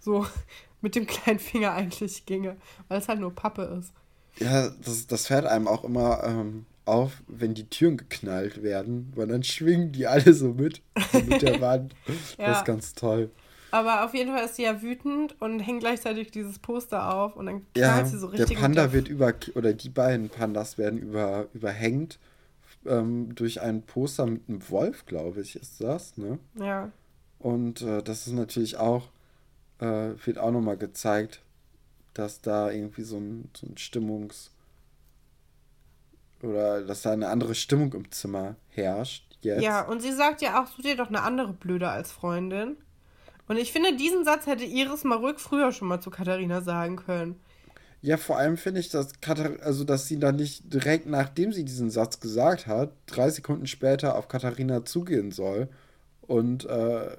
so mit dem kleinen Finger eigentlich ginge, weil es halt nur Pappe ist. ja das, das fällt einem auch immer ähm, auf, wenn die Türen geknallt werden, weil dann schwingen die alle so mit, so mit der Wand. Das Ja. ist ganz toll. Aber auf jeden Fall ist sie ja wütend und hängt gleichzeitig dieses Poster auf und dann Ja, knallt sie so der richtig. Panda mit wird über, oder die beiden Pandas werden über, überhängt ähm, durch ein Poster mit einem Wolf, glaube ich, ist das, ne? Ja. Und äh, das ist natürlich auch, äh, wird auch nochmal gezeigt, dass da irgendwie so ein, so ein Stimmungs- oder dass da eine andere Stimmung im Zimmer herrscht jetzt. Ja, und sie sagt ja auch, such dir doch eine andere Blöde als Freundin. Und ich finde, diesen Satz hätte Iris mal ruhig früher schon mal zu Katharina sagen können. Ja, vor allem finde ich, dass Katar also dass sie dann nicht direkt nachdem sie diesen Satz gesagt hat, drei Sekunden später auf Katharina zugehen soll und äh,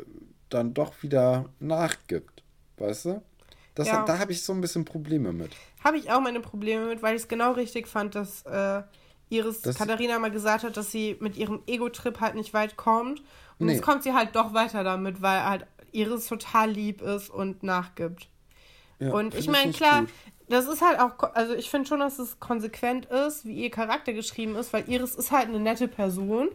dann doch wieder nachgibt. Weißt du? Das, Ja. Da habe ich so ein bisschen Probleme mit. Habe ich auch meine Probleme mit, weil ich es genau richtig fand, dass äh, Iris Das- Katharina mal gesagt hat, dass sie mit ihrem Ego-Trip halt nicht weit kommt. Und Nee. jetzt kommt sie halt doch weiter damit, weil halt Iris total lieb ist und nachgibt. Ja, und ich meine, klar, gut. Das ist halt auch, also ich finde schon, dass es konsequent ist, wie ihr Charakter geschrieben ist, weil Iris ist halt eine nette Person.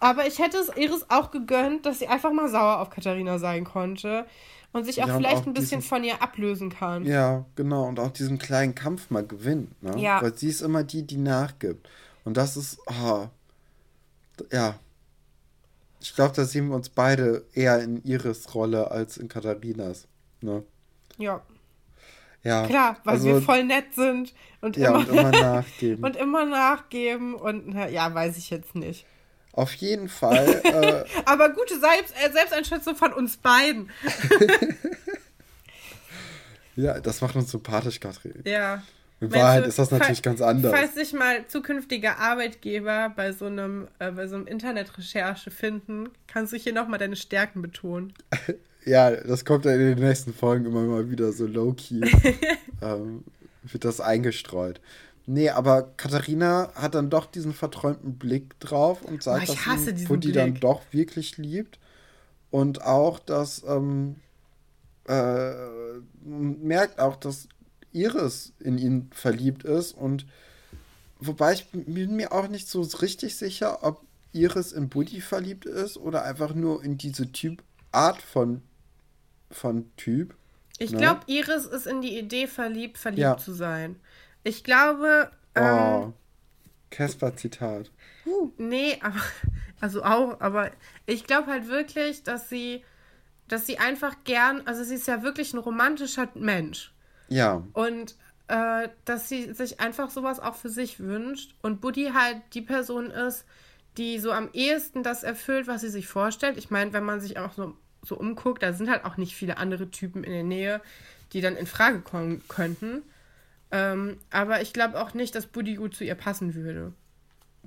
Aber ich hätte es Iris auch gegönnt, dass sie einfach mal sauer auf Katharina sein konnte und sich auch Ja, vielleicht auch ein bisschen diesen- von ihr ablösen kann. Ja, genau. Und auch diesen kleinen Kampf mal gewinnt. Ne? Ja. Weil sie ist immer die, die nachgibt. Und das ist, ah, ja. Ich glaube, da sehen wir uns beide eher in Iris Rolle als in Katharinas. Ne? Ja, Ja. klar, weil also, wir voll nett sind und, Ja, immer, und immer nachgeben. und immer nachgeben und na, ja, weiß ich jetzt nicht. Auf jeden Fall, äh, Aber gute Selbst äh, Selbsteinschätzung von uns beiden. ja, das macht uns sympathisch, Katrin. Ja. In Meinst Wahrheit du, ist das natürlich fall- ganz anders. Falls sich mal zukünftige Arbeitgeber bei so einem, äh, bei so einem Internetrecherche finden, kannst du hier nochmal deine Stärken betonen. Ja, das kommt ja in den nächsten Folgen immer mal wieder so low-key. ähm, wird das eingestreut. Nee, aber Katharina hat dann doch diesen verträumten Blick drauf und sagt, Oh, dass sie Buddy dann doch wirklich liebt. Und auch, dass ähm, äh, man merkt auch, dass Iris in ihn verliebt ist. Und wobei ich bin mir auch nicht so richtig sicher, ob Iris in Buddy verliebt ist oder einfach nur in diese Typ Art von, von Typ. Ich ne? glaube, Iris ist in die Idee verliebt, verliebt Ja. zu sein. Ich glaube, ähm, Oh. Casper-Zitat. nee, aber, also auch, aber ich glaube halt wirklich, dass sie, dass sie einfach gern, also sie ist ja wirklich ein romantischer Mensch. Ja. Und äh, dass sie sich einfach sowas auch für sich wünscht und Buddy halt die Person ist, die so am ehesten das erfüllt, was sie sich vorstellt. Ich meine, wenn man sich auch so, so umguckt, da sind halt auch nicht viele andere Typen in der Nähe, die dann in Frage kommen könnten. Ähm, aber ich glaube auch nicht, dass Buddy gut zu ihr passen würde.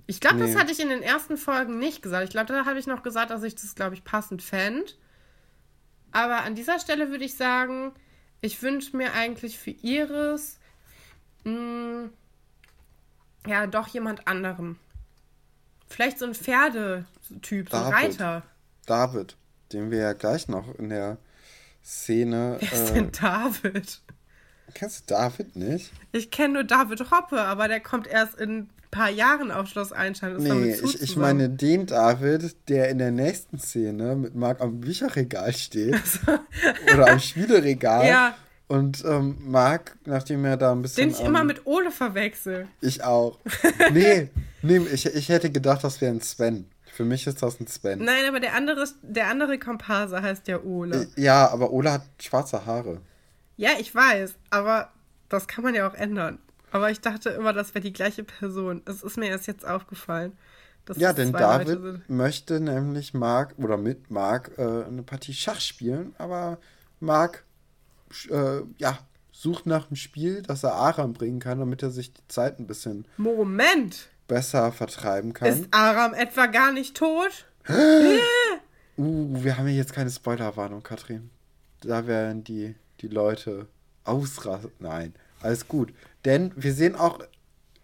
Ich glaube, Nee. das hatte ich in den ersten Folgen nicht gesagt. Ich glaube, da habe ich noch gesagt, dass ich das, glaube ich, passend fände. Aber an dieser Stelle würde ich sagen, ich wünsche mir eigentlich für Iris mh, ja doch jemand anderen. Vielleicht so ein Pferdetyp, so ein. Reiter. David, den wir ja gleich noch in der Szene. Wer ist Äh, denn David? kennst du David nicht? Ich kenne nur David Hoppe, aber der kommt erst in ein paar Jahren auf Schloss Einstein. Doch Nee, ich, ich meine den David, der in der nächsten Szene mit Marc am Bücherregal steht. oder am Spieleregal. Ja. Und ähm, Marc, nachdem er da ein bisschen. Den ich am- immer mit Ole verwechsel. Ich auch. Nee, nee ich, ich hätte gedacht, das wäre ein Sven. Für mich ist das ein Sven. Nein, aber der andere, der andere Komparse heißt ja Ole. Ja, aber Ola hat schwarze Haare. Ja, ich weiß, aber das kann man ja auch ändern. Aber ich dachte immer, das wäre die gleiche Person. Es ist mir erst jetzt aufgefallen. Dass Ja, es denn zwei Leute David möchte nämlich Marc oder mit Marc äh, eine Partie Schach spielen, aber Marc äh, ja, sucht nach einem Spiel, das er Aram bringen kann, damit er sich die Zeit ein bisschen Moment! Besser vertreiben kann. Ist Aram etwa gar nicht tot? Uh, wir haben ja jetzt keine Spoilerwarnung, Katrin. Da werden die, die Leute ausrasten. Nein, alles gut. Denn wir sehen auch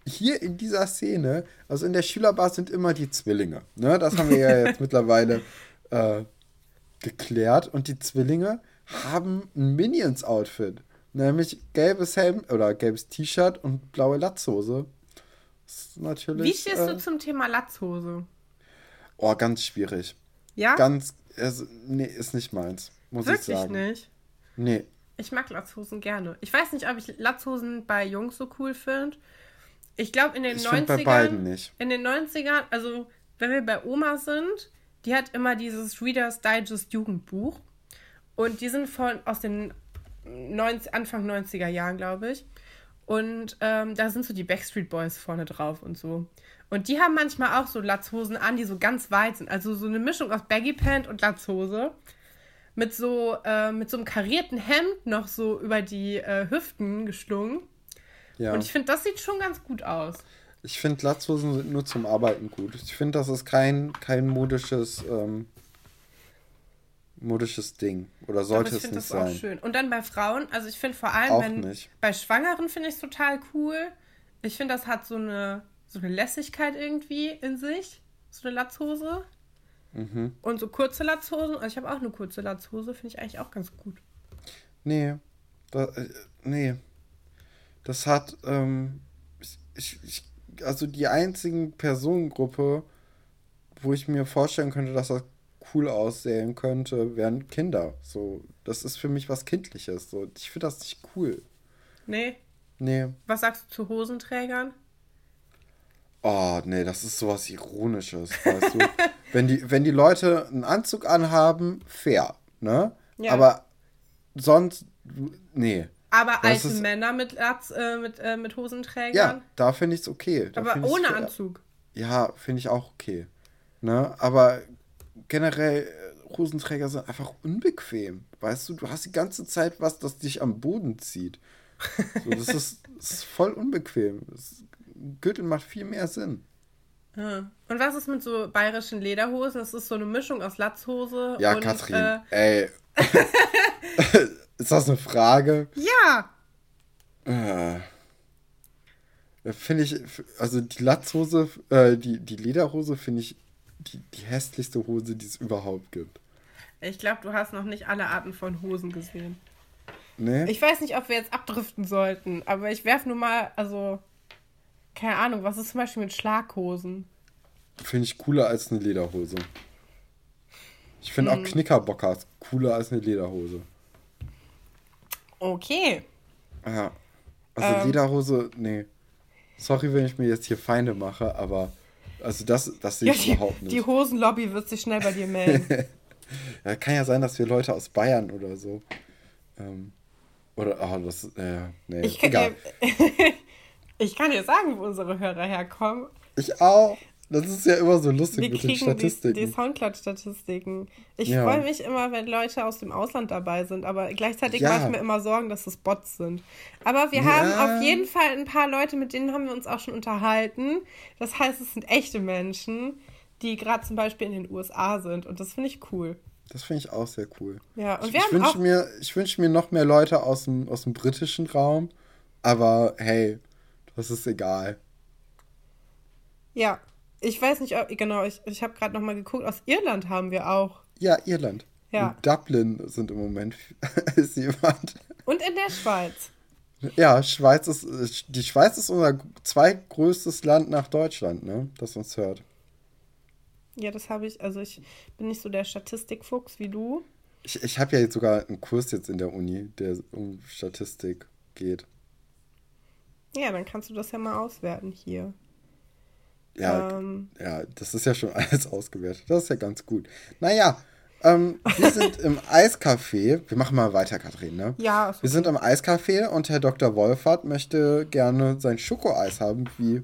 hier in dieser Szene, also in der Schülerbar sind immer die Zwillinge. Ne? Das haben wir ja jetzt mittlerweile äh, geklärt. Und die Zwillinge haben ein Minions-Outfit. Nämlich gelbes Hemd oder gelbes T-Shirt und blaue Latzhose. Ist natürlich. Wie stehst äh, du zum Thema Latzhose? Oh, ganz schwierig. Ja? Ganz. Also, nee, ist nicht meins. Muss ich Wirklich sagen. nicht. Nee. Ich mag Latzhosen gerne. Ich weiß nicht, ob ich Latzhosen bei Jungs so cool finde. Ich glaube, in den Ich 90ern. find bei beiden nicht. In den 90ern, also wenn wir bei Oma sind, die hat immer dieses Reader's Digest Jugendbuch. Und die sind von aus den 90, Anfang 90er Jahren, glaube ich. Und ähm, da sind so die Backstreet Boys vorne drauf und so. Und die haben manchmal auch so Latzhosen an, die so ganz weit sind. Also so eine Mischung aus Baggy Pant und Latzhose. Mit so, äh, mit so einem karierten Hemd noch so über die äh, Hüften geschlungen. Ja. Und ich finde, das sieht schon ganz gut aus. Ich finde, Latzhosen sind nur zum Arbeiten gut. Ich finde, das ist kein, kein modisches, ähm, modisches Ding. Oder sollte ich es finde nicht das auch sein. schön. Und dann bei Frauen, also ich finde vor allem, Auch wenn nicht. bei Schwangeren finde ich es total cool. Ich finde, das hat so eine, so eine Lässigkeit irgendwie in sich. So eine Latzhose. Mhm. Und so kurze Latzhosen. Also ich habe auch eine kurze Latzhose, finde ich eigentlich auch ganz gut. Nee. Da, äh, nee. Das hat, ähm, ich, ich, ich, also die einzigen Personengruppe, wo ich mir vorstellen könnte, dass das cool aussehen könnte, wären Kinder. So, das ist für mich was Kindliches. So, ich finde das nicht cool. Nee. Nee. Was sagst du zu Hosenträgern? Oh, nee, das ist sowas Ironisches, weißt du? wenn, die, wenn die Leute einen Anzug anhaben, fair, ne? Ja. Aber sonst, nee. Aber alte ist- Männer mit, äh, mit, äh, mit Hosenträgern? Ja, da finde ich es okay. Da aber ohne fair. Anzug. Ja, finde ich auch okay. Ne? Aber generell, äh, Hosenträger sind einfach unbequem. Weißt du, du hast die ganze Zeit was, das dich am Boden zieht. So, das, ist, das ist voll unbequem. Das, Gürtel macht viel mehr Sinn. Ja. Und was ist mit so bayerischen Lederhosen? Das ist so eine Mischung aus Latzhose Ja, und. Katrin, Äh, ey. ist das eine Frage? ja! Äh. Ja, Finde ich, also die Latzhose, äh, die, die Lederhose finde ich die, die hässlichste Hose, die es überhaupt gibt. Ich glaube, du hast noch nicht alle Arten von Hosen gesehen. Nee? Ich weiß nicht, ob wir jetzt abdriften sollten, aber ich werfe nur mal, also, keine Ahnung, was ist zum Beispiel mit Schlaghosen? Finde ich cooler als eine Lederhose. Ich finde Hm. auch Knickerbockers cooler als eine Lederhose. Okay. Ja. Also Ähm. Lederhose, nee. Sorry, wenn ich mir jetzt hier Feinde mache, aber also das, das sehe Ja, ich die, überhaupt nicht. die Hosenlobby wird sich schnell bei dir melden. Ja, kann ja sein, dass wir Leute aus Bayern oder so. Ähm, oder, oh, das, äh, nee, Ich kann, egal. dir, ich kann dir sagen, wo unsere Hörer herkommen. Ich auch. Das ist ja immer so lustig Wir mit den kriegen die, Statistiken. die Soundcloud-Statistiken. Ich Ja. freue mich immer, wenn Leute aus dem Ausland dabei sind, aber gleichzeitig Ja. mache ich mir immer Sorgen, dass es Bots sind. Aber wir Ja. haben auf jeden Fall ein paar Leute, mit denen haben wir uns auch schon unterhalten. Das heißt, es sind echte Menschen, die gerade zum Beispiel in den USA sind und das finde ich cool. Das finde ich auch sehr cool. Ja, und ich wir ich wünsche mir, ich wünsch mir noch mehr Leute aus dem, aus dem britischen Raum, aber hey, das ist egal. Ja, ich weiß nicht, ob, genau, ich, ich habe gerade nochmal geguckt, aus Irland haben wir auch. Ja, Irland. Ja. In Dublin sind im Moment ist jemand. Und in der Schweiz. Ja, Schweiz ist, die Schweiz ist unser zweitgrößtes Land nach Deutschland, ne? Das uns hört. Ja, das habe ich, also ich bin nicht so der Statistikfuchs wie du. Ich, ich habe ja jetzt sogar einen Kurs jetzt in der Uni, der um Statistik geht. Ja, dann kannst du das ja mal auswerten hier. Ja, Ähm, ja, das ist ja schon alles ausgewertet. Das ist ja ganz gut. Naja, ähm, wir sind im Eiscafé. Wir machen mal weiter, Katrin, ne? ja, ist Wir sind im Eiscafé und Herr Dr. Wolfert möchte gerne sein Schokoeis haben, wie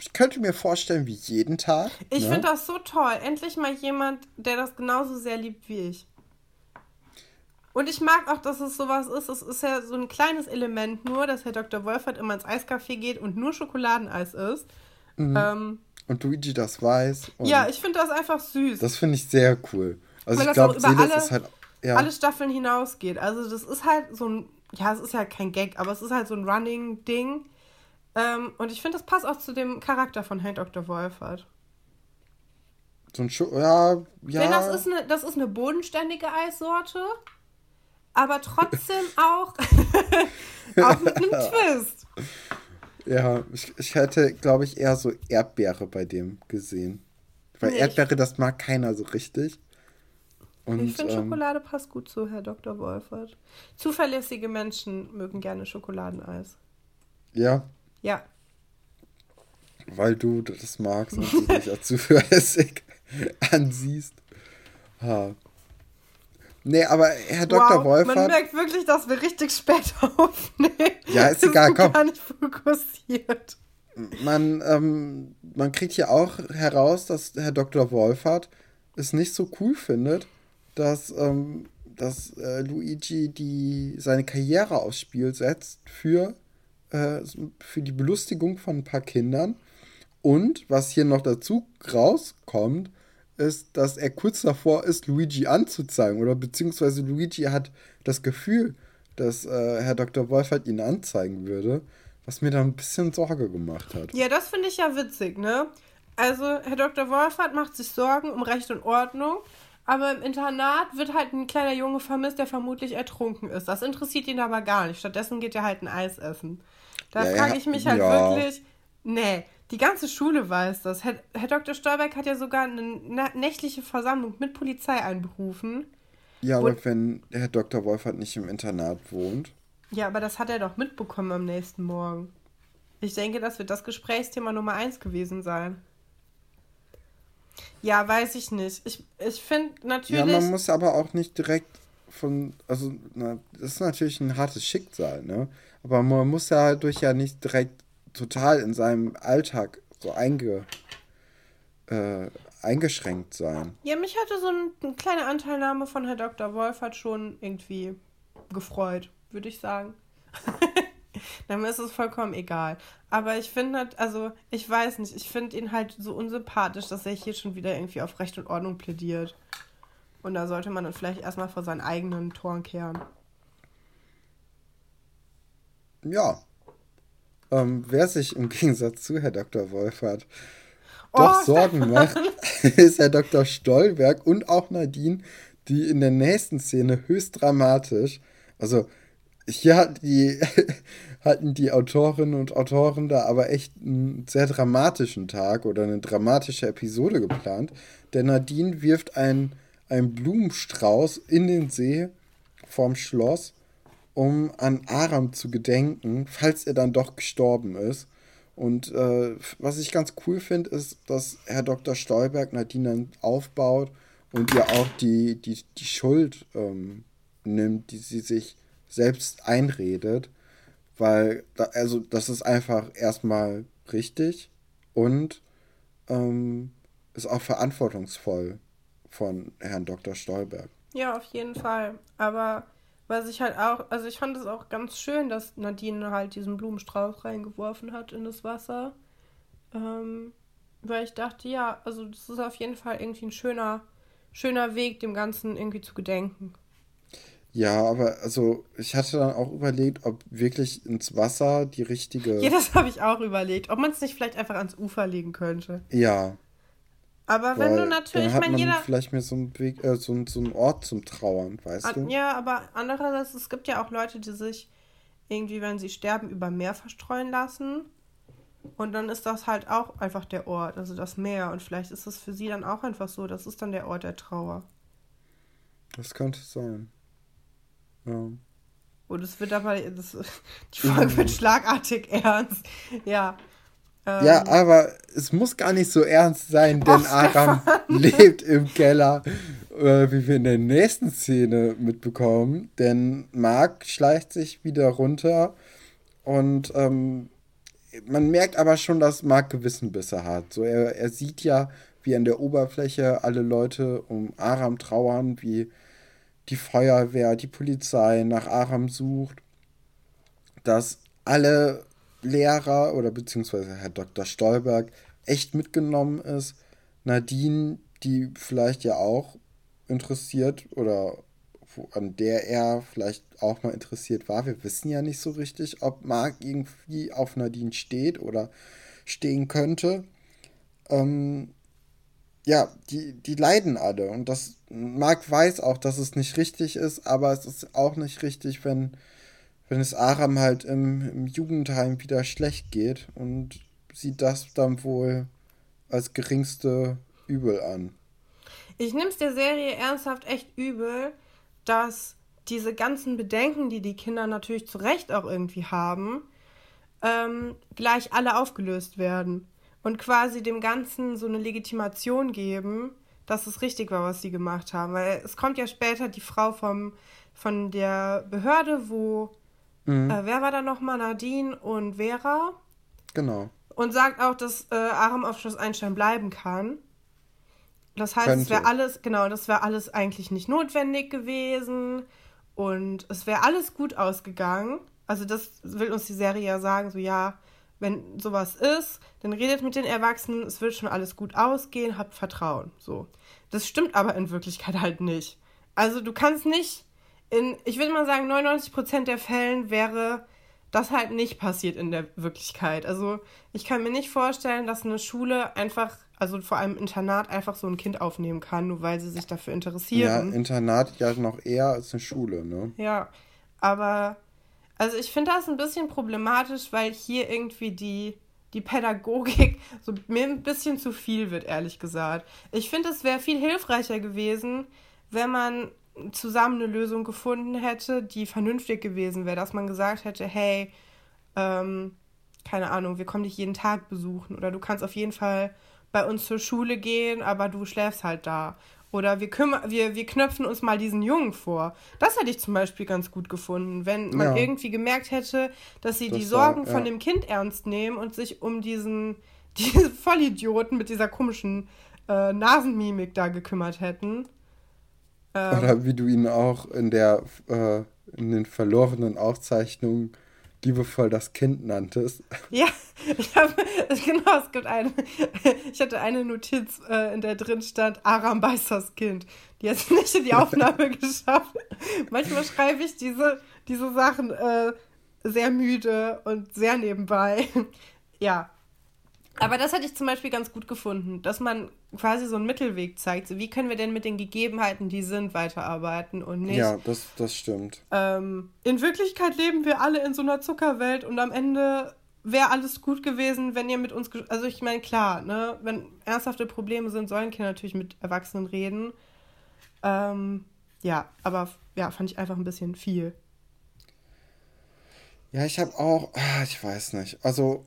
ich könnte mir vorstellen, wie jeden Tag. Ich ne? finde das so toll. Endlich mal jemand, der das genauso sehr liebt wie ich. Und ich mag auch, dass es sowas ist. Es ist ja so ein kleines Element nur, dass Herr Dr. Wolfert immer ins Eiscafé geht und nur Schokoladeneis isst. Ähm, Und Luigi das weiß. Ja, ich finde das einfach süß. Das finde ich sehr cool. Also Weil ich glaube, über Seeles alle- ist halt. Ja, alle Staffeln hinausgeht. Also das ist halt so ein, ja, es ist ja kein Gag, aber es ist halt so ein Running-Ding. Ähm, und ich finde, das passt auch zu dem Charakter von Herr Dr. Wolfert. so ein Scho ja, ja. Denn das ist, eine, das ist eine bodenständige Eissorte, aber trotzdem auch, auch mit einem Twist. Ja, ich, ich hätte, glaube ich, eher so Erdbeere bei dem gesehen. Weil Nee, Erdbeere, das mag keiner so richtig. Und, Ich finde, ähm, Schokolade passt gut zu Herr Dr. Wolfert. Zuverlässige Menschen mögen gerne Schokoladeneis. Ja, Ja, weil du das magst und dich auch zuverlässig ansiehst. Ha. Nee, aber Herr Dr. wow, man Wolfert. merkt wirklich, dass wir richtig spät aufnehmen. Ja, ist egal, komm. gar nicht fokussiert. man, ähm, man kriegt hier auch heraus, dass Herr Dr. Wolfert es nicht so cool findet, dass, ähm, dass äh, Luigi die, seine Karriere aufs Spiel setzt für, äh, für die Belustigung von ein paar Kindern. Und was hier noch dazu rauskommt, ist, dass er kurz davor ist, Luigi anzuzeigen. Oder beziehungsweise Luigi hat das Gefühl, dass äh, Herr Dr. Wolfert ihn anzeigen würde, was mir da ein bisschen Sorge gemacht hat. Ja, das finde ich ja witzig, ne? Also, Herr Dr. Wolfert macht sich Sorgen um Recht und Ordnung, aber im Internat wird halt ein kleiner Junge vermisst, der vermutlich ertrunken ist. Das interessiert ihn aber gar nicht. Stattdessen geht er halt ein Eis essen. Da Ja, frage ich mich halt ja. wirklich, nee, die ganze Schule weiß das. Herr, Herr Dr. Stolberg hat ja sogar eine nächtliche Versammlung mit Polizei einberufen. Ja, aber wenn Herr Dr. Wolfert nicht im Internat wohnt. Ja, aber das hat er doch mitbekommen am nächsten Morgen. Ich denke, das wird das Gesprächsthema Nummer eins gewesen sein. Ja, weiß ich nicht. Ich, ich finde Ja, natürlich. man muss aber auch nicht direkt von, also, na, das ist natürlich ein hartes Schicksal, ne? Aber man muss ja dadurch ja nicht direkt total in seinem Alltag so einge, äh, eingeschränkt sein. ja, mich hatte so ein, eine kleine Anteilnahme von Herr Dr. Wolfert schon irgendwie gefreut, würde ich sagen. Dann ist es vollkommen egal. Aber ich finde halt, also, ich weiß nicht, ich finde ihn halt so unsympathisch, dass er hier schon wieder irgendwie auf Recht und Ordnung plädiert. Und da sollte man dann vielleicht erstmal vor seinen eigenen Toren kehren. Ja. Ähm, wer sich im Gegensatz zu Herr Dr. Wolfert Oh, doch Sorgen macht, ist Herr Dr. Stolberg und auch Nadine, die in der nächsten Szene höchst dramatisch, also hier hatten die, hatten die Autorinnen und Autoren da aber echt einen sehr dramatischen Tag oder eine dramatische Episode geplant. Denn Nadine wirft einen, einen Blumenstrauß in den See vorm Schloss, um an Aram zu gedenken, falls er dann doch gestorben ist. Und äh, was ich ganz cool finde, ist, dass Herr Dr. Stolberg Nadine aufbaut und ihr auch die, die, die Schuld ähm, nimmt, die sie sich selbst einredet. Weil, da, also, das ist einfach erstmal richtig und ähm, ist auch verantwortungsvoll von Herrn Dr. Stolberg. Ja, auf jeden Fall. Aber was ich halt auch, also ich fand es auch ganz schön, dass Nadine halt diesen Blumenstrauß reingeworfen hat in das Wasser. Ähm, weil ich dachte, ja, also das ist auf jeden Fall irgendwie ein schöner, schöner Weg, dem Ganzen irgendwie zu gedenken. Ja, aber also ich hatte dann auch überlegt, ob wirklich ins Wasser die richtige. Ja, das habe ich auch überlegt. Ob man es nicht vielleicht einfach ans Ufer legen könnte. Ja. Aber wenn du natürlich, dann hat man jeder. Vielleicht mehr so einen Weg, äh, so, so einen Ort zum Trauern, weißt an, du? Ja, aber andererseits, es gibt ja auch Leute, die sich irgendwie, wenn sie sterben, über Meer verstreuen lassen. Und dann ist das halt auch einfach der Ort, also das Meer. Und vielleicht ist es für sie dann auch einfach so, das ist dann der Ort der Trauer. Das könnte sein. Ja. Und es wird aber, das, die Folge wird schlagartig ernst. Ja. Ähm, ja, aber es muss gar nicht so ernst sein, denn oh, Aram lebt im Keller, äh, wie wir in der nächsten Szene mitbekommen. Denn Mark schleicht sich wieder runter und ähm, man merkt aber schon, dass Mark Gewissenbisse hat. So, er, er sieht ja, wie an der Oberfläche alle Leute um Aram trauern, wie die Feuerwehr, die Polizei nach Aram sucht, dass alle Lehrer oder beziehungsweise Herr Dr. Stolberg echt mitgenommen ist. Nadine, die vielleicht ja auch interessiert oder an der er vielleicht auch mal interessiert war. Wir wissen ja nicht so richtig, ob Marc irgendwie auf Nadine steht oder stehen könnte. Ähm, ja, die, die leiden alle. Und das, Marc weiß auch, dass es nicht richtig ist, aber es ist auch nicht richtig, wenn, wenn es Aram halt im, im Jugendheim wieder schlecht geht und sieht das dann wohl als geringste Übel an. Ich nehme es der Serie ernsthaft echt übel, dass diese ganzen Bedenken, die die Kinder natürlich zu Recht auch irgendwie haben, ähm, gleich alle aufgelöst werden und quasi dem Ganzen so eine Legitimation geben, dass es richtig war, was sie gemacht haben. Weil es kommt ja später die Frau vom, von der Behörde, wo, mhm. äh, wer war da nochmal? Nadine und Vera. Genau. Und sagt auch, dass äh, Aram auf Schloss Einstein bleiben kann. Das heißt, Könnte. es wäre alles, genau, das wäre alles eigentlich nicht notwendig gewesen und es wäre alles gut ausgegangen. Also das will uns die Serie ja sagen, so ja, wenn sowas ist, dann redet mit den Erwachsenen, es wird schon alles gut ausgehen, habt Vertrauen. So. Das stimmt aber in Wirklichkeit halt nicht. Also du kannst nicht in, ich würde mal sagen, 99% der Fällen wäre das halt nicht passiert in der Wirklichkeit. Also ich kann mir nicht vorstellen, dass eine Schule einfach, also vor allem Internat, einfach so ein Kind aufnehmen kann, nur weil sie sich dafür interessieren. Ja, Internat ja noch eher als eine Schule, ne? Ja, aber also ich finde das ein bisschen problematisch, weil hier irgendwie die, die Pädagogik so mir ein bisschen zu viel wird, ehrlich gesagt. Ich finde, es wäre viel hilfreicher gewesen, wenn man zusammen eine Lösung gefunden hätte, die vernünftig gewesen wäre, dass man gesagt hätte, hey, ähm, keine Ahnung, wir kommen dich jeden Tag besuchen oder du kannst auf jeden Fall bei uns zur Schule gehen, aber du schläfst halt da. Oder wir, wir, wir knöpfen uns mal diesen Jungen vor. Das hätte ich zum Beispiel ganz gut gefunden, wenn man ja. irgendwie gemerkt hätte, dass sie das die Sorgen war, ja. von dem Kind ernst nehmen und sich um diesen, diesen Vollidioten mit dieser komischen äh, Nasenmimik da gekümmert hätten. Ähm, Oder wie du ihn auch in der äh, in den verlorenen Aufzeichnungen liebevoll das Kind nanntest. Ja, ich habe, genau, es gibt eine, ich hatte eine Notiz, äh, in der drin stand, Aram beißt das Kind. Die hat es nicht in die Aufnahme geschafft. Manchmal schreibe ich diese, diese Sachen äh, sehr müde und sehr nebenbei. ja. Aber das hätte ich zum Beispiel ganz gut gefunden, dass man quasi so einen Mittelweg zeigt. So, wie können wir denn mit den Gegebenheiten, die sind, weiterarbeiten und nicht. Ja, das, das stimmt. Ähm, in Wirklichkeit leben wir alle in so einer Zuckerwelt und am Ende wäre alles gut gewesen, wenn ihr mit uns. Also, ich meine, klar, ne, wenn ernsthafte Probleme sind, sollen Kinder natürlich mit Erwachsenen reden. Ähm, ja, aber ja, fand ich einfach ein bisschen viel. Ja, ich habe auch, ah, ich weiß nicht. Also,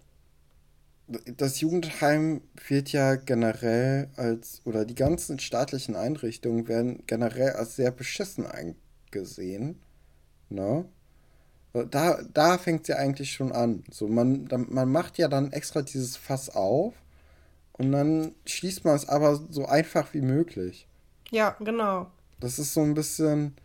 das Jugendheim wird ja generell als, oder die ganzen staatlichen Einrichtungen werden generell als sehr beschissen angesehen. Ne? Da, da fängt es ja eigentlich schon an. So, man, man macht ja dann extra dieses Fass auf und dann schließt man es aber so einfach wie möglich. Ja, genau. Das ist so ein bisschen.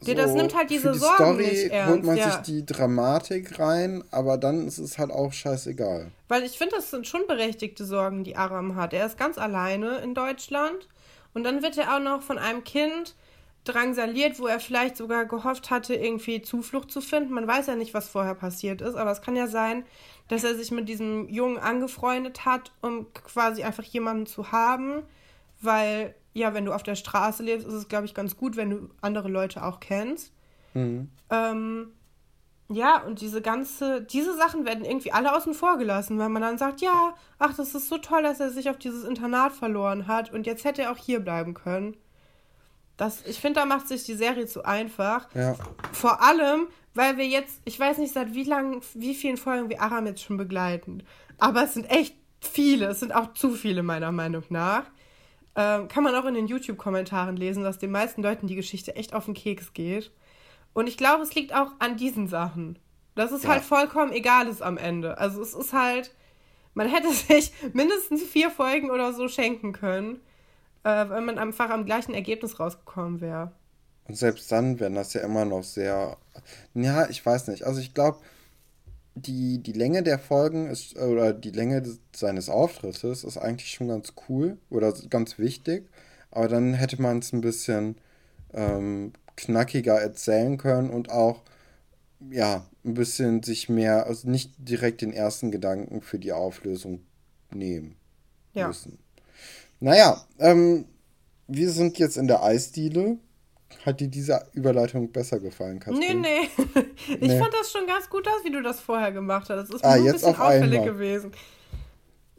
So, das nimmt halt diese die Sorgen Story nicht ernst, holt man ja. sich die Dramatik rein, aber dann ist es halt auch scheißegal. Weil ich finde, das sind schon berechtigte Sorgen, die Aram hat. Er ist ganz alleine in Deutschland und dann wird er auch noch von einem Kind drangsaliert, wo er vielleicht sogar gehofft hatte, irgendwie Zuflucht zu finden. Man weiß ja nicht, was vorher passiert ist, aber es kann ja sein, dass er sich mit diesem Jungen angefreundet hat, um quasi einfach jemanden zu haben, weil ja, wenn du auf der Straße lebst, ist es, glaube ich, ganz gut, wenn du andere Leute auch kennst. Mhm. Ähm, ja, und diese ganze, diese Sachen werden irgendwie alle außen vor gelassen, weil man dann sagt, ja, ach, das ist so toll, dass er sich auf dieses Internat verloren hat und jetzt hätte er auch hier bleiben können. Das, ich finde, da macht sich die Serie zu einfach. Ja. Vor allem, weil wir jetzt, ich weiß nicht, seit wie lang, wie vielen Folgen wir Aram jetzt schon begleiten. Aber es sind echt viele, es sind auch zu viele meiner Meinung nach. Ähm, kann man auch in den YouTube-Kommentaren lesen, dass den meisten Leuten die Geschichte echt auf den Keks geht. Und ich glaube, es liegt auch an diesen Sachen. Dass es Ja. halt vollkommen egal ist am Ende. Also es ist halt, man hätte sich mindestens vier Folgen oder so schenken können, äh, wenn man einfach am gleichen Ergebnis rausgekommen wäre. Und selbst dann wären das ja immer noch sehr. Ja, ich weiß nicht. Also ich glaube, die, die Länge der Folgen ist, oder die Länge des, seines Auftrittes ist eigentlich schon ganz cool oder ganz wichtig. Aber dann hätte man es ein bisschen ähm, knackiger erzählen können und auch, ja, ein bisschen sich mehr, also nicht direkt den ersten Gedanken für die Auflösung nehmen Ja. müssen. Naja, ähm, wir sind jetzt in der Eisdiele. Hat dir diese Überleitung besser gefallen, Katrin? Nee, nee. Ich Nee. fand das schon ganz gut aus, wie du das vorher gemacht hast. Das ist Ah, ein jetzt bisschen auf auffällig einmal. gewesen.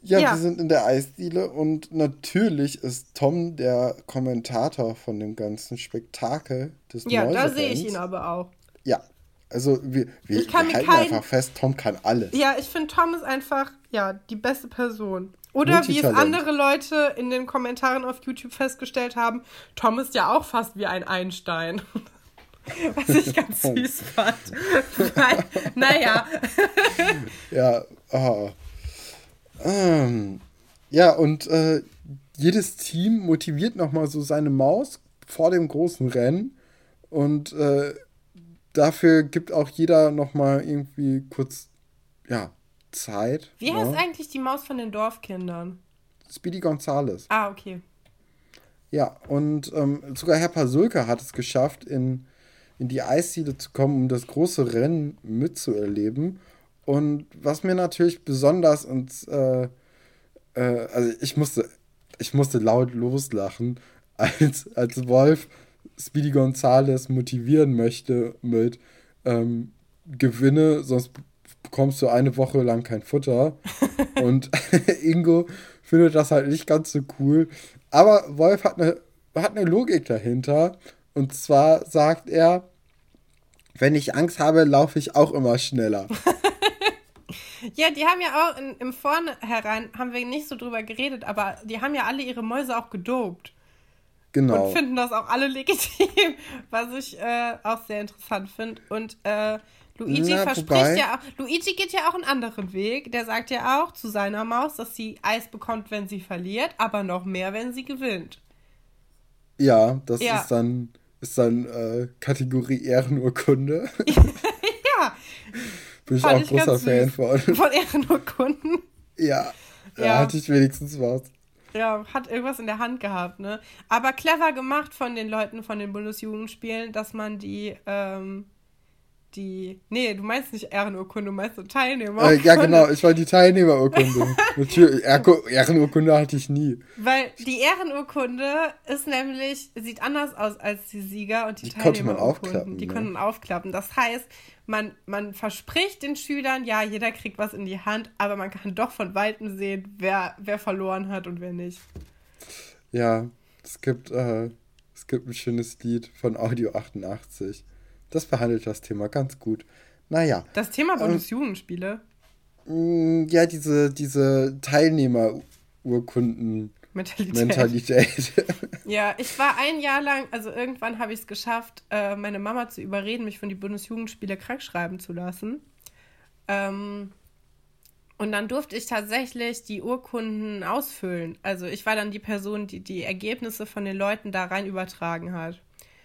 Ja, Ja. wir sind in der Eisdiele und natürlich ist Tom der Kommentator von dem ganzen Spektakel des Ja, da sehe ich ihn aber auch. Ja, also wir, wir, wir halten kein- einfach fest, Tom kann alles. Ja, ich finde, Tom ist einfach, ja, die beste Person. Oder wie es andere Leute in den Kommentaren auf YouTube festgestellt haben, Tom ist ja auch fast wie ein Einstein. Was ich ganz Oh. süß fand. Weil, naja, Ja, ah. ähm, ja, und äh, jedes Team motiviert nochmal so seine Maus vor dem großen Rennen und äh, dafür gibt auch jeder nochmal irgendwie kurz, ja, Zeit. wie ne? heißt eigentlich die Maus von den Dorfkindern? Speedy Gonzales. Ah, okay. Ja, und ähm, sogar Herr Pasulka hat es geschafft, in, in die Eisdiele zu kommen, um das große Rennen mitzuerleben. Und was mir natürlich besonders ins, äh, äh, also ich musste, ich musste laut loslachen, als, als Wolf Speedy Gonzales motivieren möchte mit ähm, Gewinne, sonst bekommst du eine Woche lang kein Futter. Und Ingo findet das halt nicht ganz so cool. Aber Wolf hat eine, hat eine Logik dahinter. Und zwar sagt er, wenn ich Angst habe, laufe ich auch immer schneller. Ja, die haben ja auch in, im Vornherein, haben wir nicht so drüber geredet, aber die haben ja alle ihre Mäuse auch gedopt. Genau. Und finden das auch alle legitim, was ich äh, auch sehr interessant finde. Und äh, Luigi Na, verspricht wobei- ja auch, Luigi geht ja auch einen anderen Weg. Der sagt ja auch zu seiner Maus, dass sie Eis bekommt, wenn sie verliert, aber noch mehr, wenn sie gewinnt. Ja, das Ja. ist dann, ist dann äh, Kategorie Ehrenurkunde. Ja, Bin ich Fand auch ich großer Fan von. von Ehrenurkunden. ja, da Ja. hatte ich wenigstens was. Ja, hat irgendwas in der Hand gehabt, ne? Aber clever gemacht von den Leuten von den Bundesjugendspielen, dass man die, ähm, die. Nee, du meinst nicht Ehrenurkunde, du meinst so Teilnehmerurkunde. Äh, ja, genau, ich war die Teilnehmerurkunde. Natürlich, Ehrenurkunde hatte ich nie. Weil die Ehrenurkunde ist nämlich, sieht anders aus als die Sieger und die, Die konnte man Teilnehmerurkunden. aufklappen, Die ne? konnten aufklappen. Das heißt, man, man verspricht den Schülern, ja, jeder kriegt was in die Hand, aber man kann doch von Weitem sehen, wer, wer verloren hat und wer nicht. Ja, es gibt, äh, es gibt ein schönes Lied von Audio 88. Das behandelt das Thema ganz gut. Naja, Das Thema Bundesjugendspiele. mh, ja, diese, diese Teilnehmerurkunden. Mentalität. Mentalität. Ja, ich war ein Jahr lang, also irgendwann habe ich es geschafft, äh, meine Mama zu überreden, mich von die Bundesjugendspiele krankschreiben zu lassen. Ähm, und dann durfte ich tatsächlich die Urkunden ausfüllen. Also ich war dann die Person, die die Ergebnisse von den Leuten da rein übertragen hat.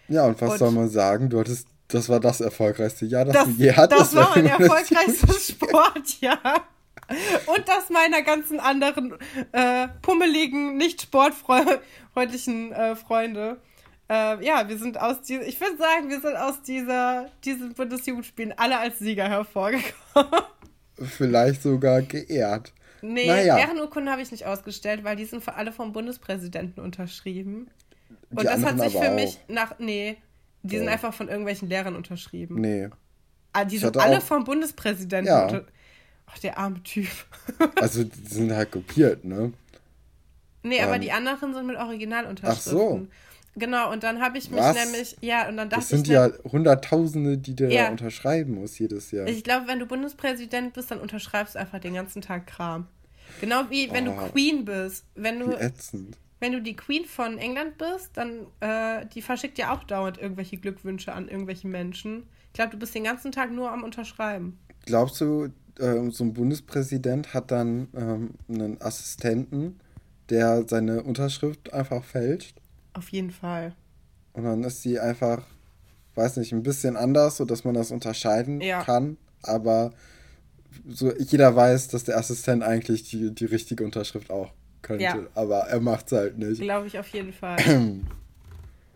ja, und was Und- soll man sagen? Du hattest, das war das erfolgreichste Jahr, das, Das, du je hattest. das war mein erfolgreichstes Sportjahr. Und das meiner ganzen anderen äh, pummeligen, nicht sportfreundlichen äh, Freunde. Äh, ja, wir sind aus dieser, ich würde sagen, wir sind aus dieser, diesen Bundesjugendspielen alle als Sieger hervorgekommen. Vielleicht sogar geehrt. Nee, Naja. Ehrenurkunden habe ich nicht ausgestellt, weil die sind für alle vom Bundespräsidenten unterschrieben. Und das hat sich für auch. mich nach, nee, die sind Doch. einfach von irgendwelchen Lehrern unterschrieben. Nee. Ah, die Ich sind alle auch- vom Bundespräsidenten. Ja. unter- Ach, der arme Typ. Also, die sind halt kopiert, ne? nee, aber Ähm. die anderen sind mit Originalunterschriften. Ach so. Genau, und dann habe ich mich Was? nämlich, ja, und dann dachte Das sind ich, ja Hunderttausende, die der Ja. unterschreiben muss jedes Jahr. ich glaube, wenn du Bundespräsident bist, dann unterschreibst du einfach den ganzen Tag Kram. Genau wie wenn Oh. du Queen bist. Wenn Wie du, ätzend. Wenn du die Queen von England bist, dann, äh, die verschickt ja auch dauernd irgendwelche Glückwünsche an irgendwelche Menschen. Ich glaube, du bist den ganzen Tag nur am Unterschreiben. Glaubst du, ähm, so ein Bundespräsident hat dann ähm, einen Assistenten, der seine Unterschrift einfach fälscht? Auf jeden Fall. Und dann ist sie einfach, weiß nicht, ein bisschen anders, sodass man das unterscheiden Ja. kann. Aber so jeder weiß, dass der Assistent eigentlich die, die richtige Unterschrift auch könnte. Ja. Aber er macht es halt nicht. Glaube ich auf jeden Fall.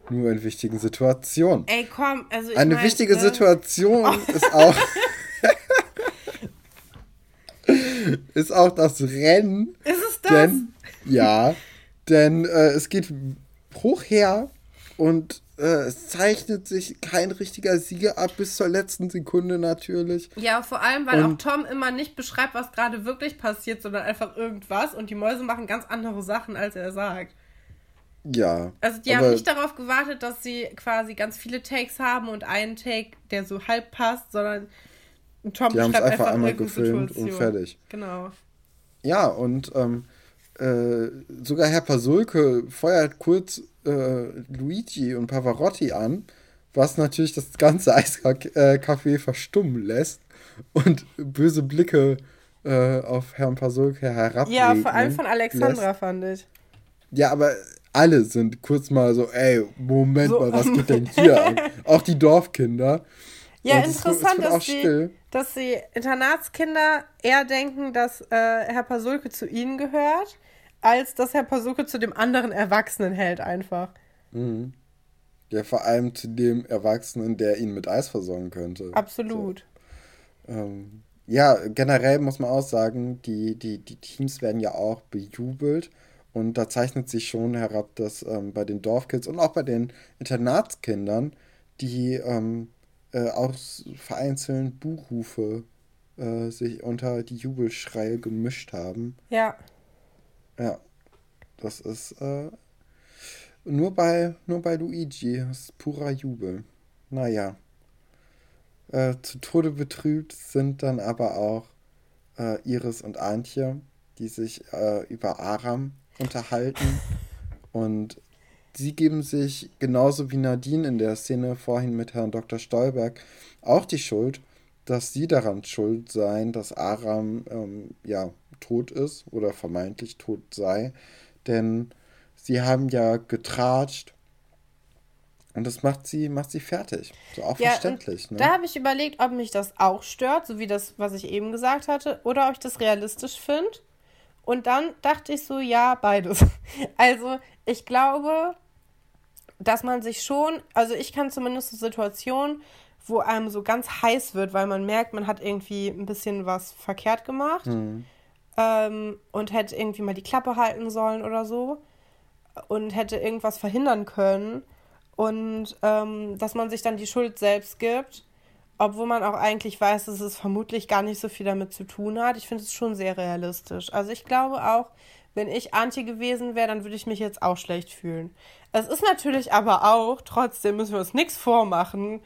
Nur in wichtigen Situationen. Ey, komm, also ich Eine mein, wichtige ne? Situation ist auch. ist auch das Rennen. Ist es das? Denn, ja, denn äh, es geht hoch her und äh, es zeichnet sich kein richtiger Sieger ab, bis zur letzten Sekunde natürlich. Ja, vor allem, weil Und- auch Tom immer nicht beschreibt, was gerade wirklich passiert, sondern einfach irgendwas und die Mäuse machen ganz andere Sachen, als er sagt. Ja. Also die haben nicht darauf gewartet, dass sie quasi ganz viele Takes haben und einen Take, der so halb passt, sondern Tom Die haben's beschreibt einfach einmal irgendeine gefilmt und Situation. fertig. Genau. Ja, und ähm, äh, sogar Herr Pasulke feuert kurz äh, Luigi und Pavarotti an, was natürlich das ganze Eiscafé verstummen lässt und böse Blicke äh, auf Herrn Pasulke herab. Ja, vor allem von Alexandra fand ich. Ja, aber alle sind kurz mal so, ey, Moment So. mal, was geht denn hier an? Auch die Dorfkinder. Ja, Und es- es interessant, dass die, dass die Internatskinder eher denken, dass äh, Herr Pasulke zu ihnen gehört, als dass Herr Pasulke zu dem anderen Erwachsenen hält einfach. Ja, vor allem zu dem Erwachsenen, der ihn mit Eis versorgen könnte. Absolut. Ähm, ja, generell muss man auch sagen, die, die, die Teams werden ja auch bejubelt. Und da zeichnet sich schon herab, dass ähm, bei den Dorfkids und auch bei den Internatskindern, die ähm, äh, auch vereinzelt Buchrufe äh, sich unter die Jubelschreie gemischt haben. Ja. Ja, das ist äh, nur bei nur bei Luigi das ist purer Jubel. Naja. Äh, zu Tode betrübt sind dann aber auch äh, Iris und Antje, die sich äh, über Aram unterhalten. und sie geben sich genauso wie Nadine in der Szene vorhin mit Herrn Dr. Stolberg auch die Schuld, dass sie daran schuld seien, dass Aram ähm, ja tot ist oder vermeintlich tot sei. Denn sie haben ja getratscht und das macht sie, macht sie fertig. So auch Ja, verständlich, ne? Da habe ich überlegt, ob mich das auch stört, so wie das, was ich eben gesagt hatte, oder ob ich das realistisch finde. Und dann dachte ich so, ja, beides. Also, ich glaube, dass man sich schon, also ich kann zumindest so Situationen wo einem so ganz heiß wird, weil man merkt, man hat irgendwie ein bisschen was verkehrt gemacht Mhm. ähm, und hätte irgendwie mal die Klappe halten sollen oder so und hätte irgendwas verhindern können und ähm, dass man sich dann die Schuld selbst gibt, obwohl man auch eigentlich weiß, dass es vermutlich gar nicht so viel damit zu tun hat. Ich finde es schon sehr realistisch. Also ich glaube auch, wenn ich Antje gewesen wäre, dann würde ich mich jetzt auch schlecht fühlen. Es ist natürlich aber auch, trotzdem müssen wir uns nichts vormachen,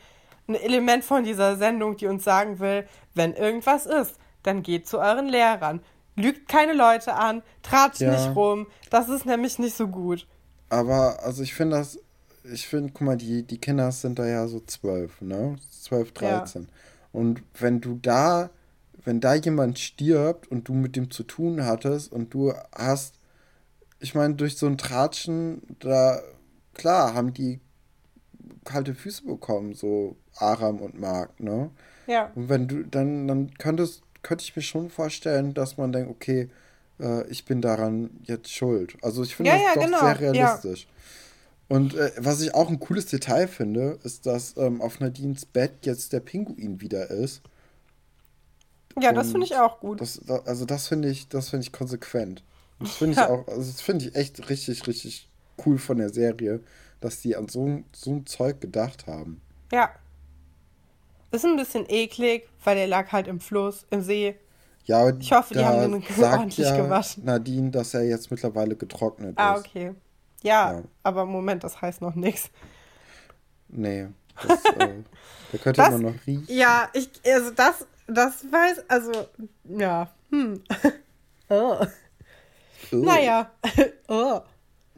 ein Element von dieser Sendung, die uns sagen will, wenn irgendwas ist, dann geht zu euren Lehrern. Lügt keine Leute an, tratscht Ja. nicht rum. Das ist nämlich nicht so gut. Aber, also ich finde das, ich finde, guck mal, die, die Kinder sind da ja so zwölf, ne? Zwölf, Ja. dreizehn. Und wenn du da, wenn da jemand stirbt und du mit dem zu tun hattest und du hast, ich meine, durch so ein Tratschen, da, klar, haben die kalte Füße bekommen, so Aram und Mark, ne? Ja. Und wenn du, dann, dann könntest, könnte ich mir schon vorstellen, dass man denkt, okay, äh, ich bin daran jetzt schuld. Also ich finde Ja, das ja, doch genau, sehr ja. realistisch. Und äh, was ich auch ein cooles Detail finde, ist, dass ähm, auf Nadines Bett jetzt der Pinguin wieder ist. Ja, das Und finde ich auch gut. Das, da- also das finde ich, das finde ich konsequent. Und Das finde ich Ja. auch, also das finde ich echt richtig, richtig cool von der Serie, dass die an so, ein- so ein Zeug gedacht haben. Ja. Ist ein bisschen eklig, weil der lag halt im Fluss, im See. Ja, aber Ich hoffe, die haben den ordentlich ja gewaschen. Nadine, dass er jetzt mittlerweile getrocknet Ah, ist. okay. Ja, Ja. aber Moment, das heißt noch nichts. Nee, das, äh, der könnte Das- immer noch riechen. Ja, ich, also das, das weiß, also, ja, hm. oh. Ugh. Naja, oh.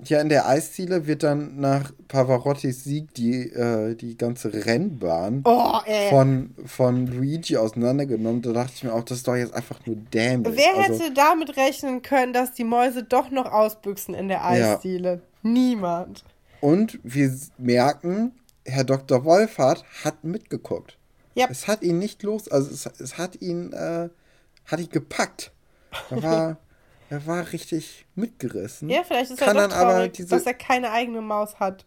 Ja, in der Eisziele wird dann nach Pavarottis Sieg die, äh, die ganze Rennbahn Oh, von, von Luigi auseinandergenommen. Da dachte ich mir auch, das ist doch jetzt einfach nur dämlich. Wer also, hätte damit rechnen können, dass die Mäuse doch noch ausbüchsen in der Eisdiele? Niemand. Und wir merken, Herr Dr. Wolfert hat mitgeguckt. Ja. Es hat ihn nicht los, also es, es hat ihn, äh, hat ihn gepackt. Er war, er war richtig mitgerissen. Ja, vielleicht ist er Kann doch dann aber traurig, diese- dass er keine eigene Maus hat.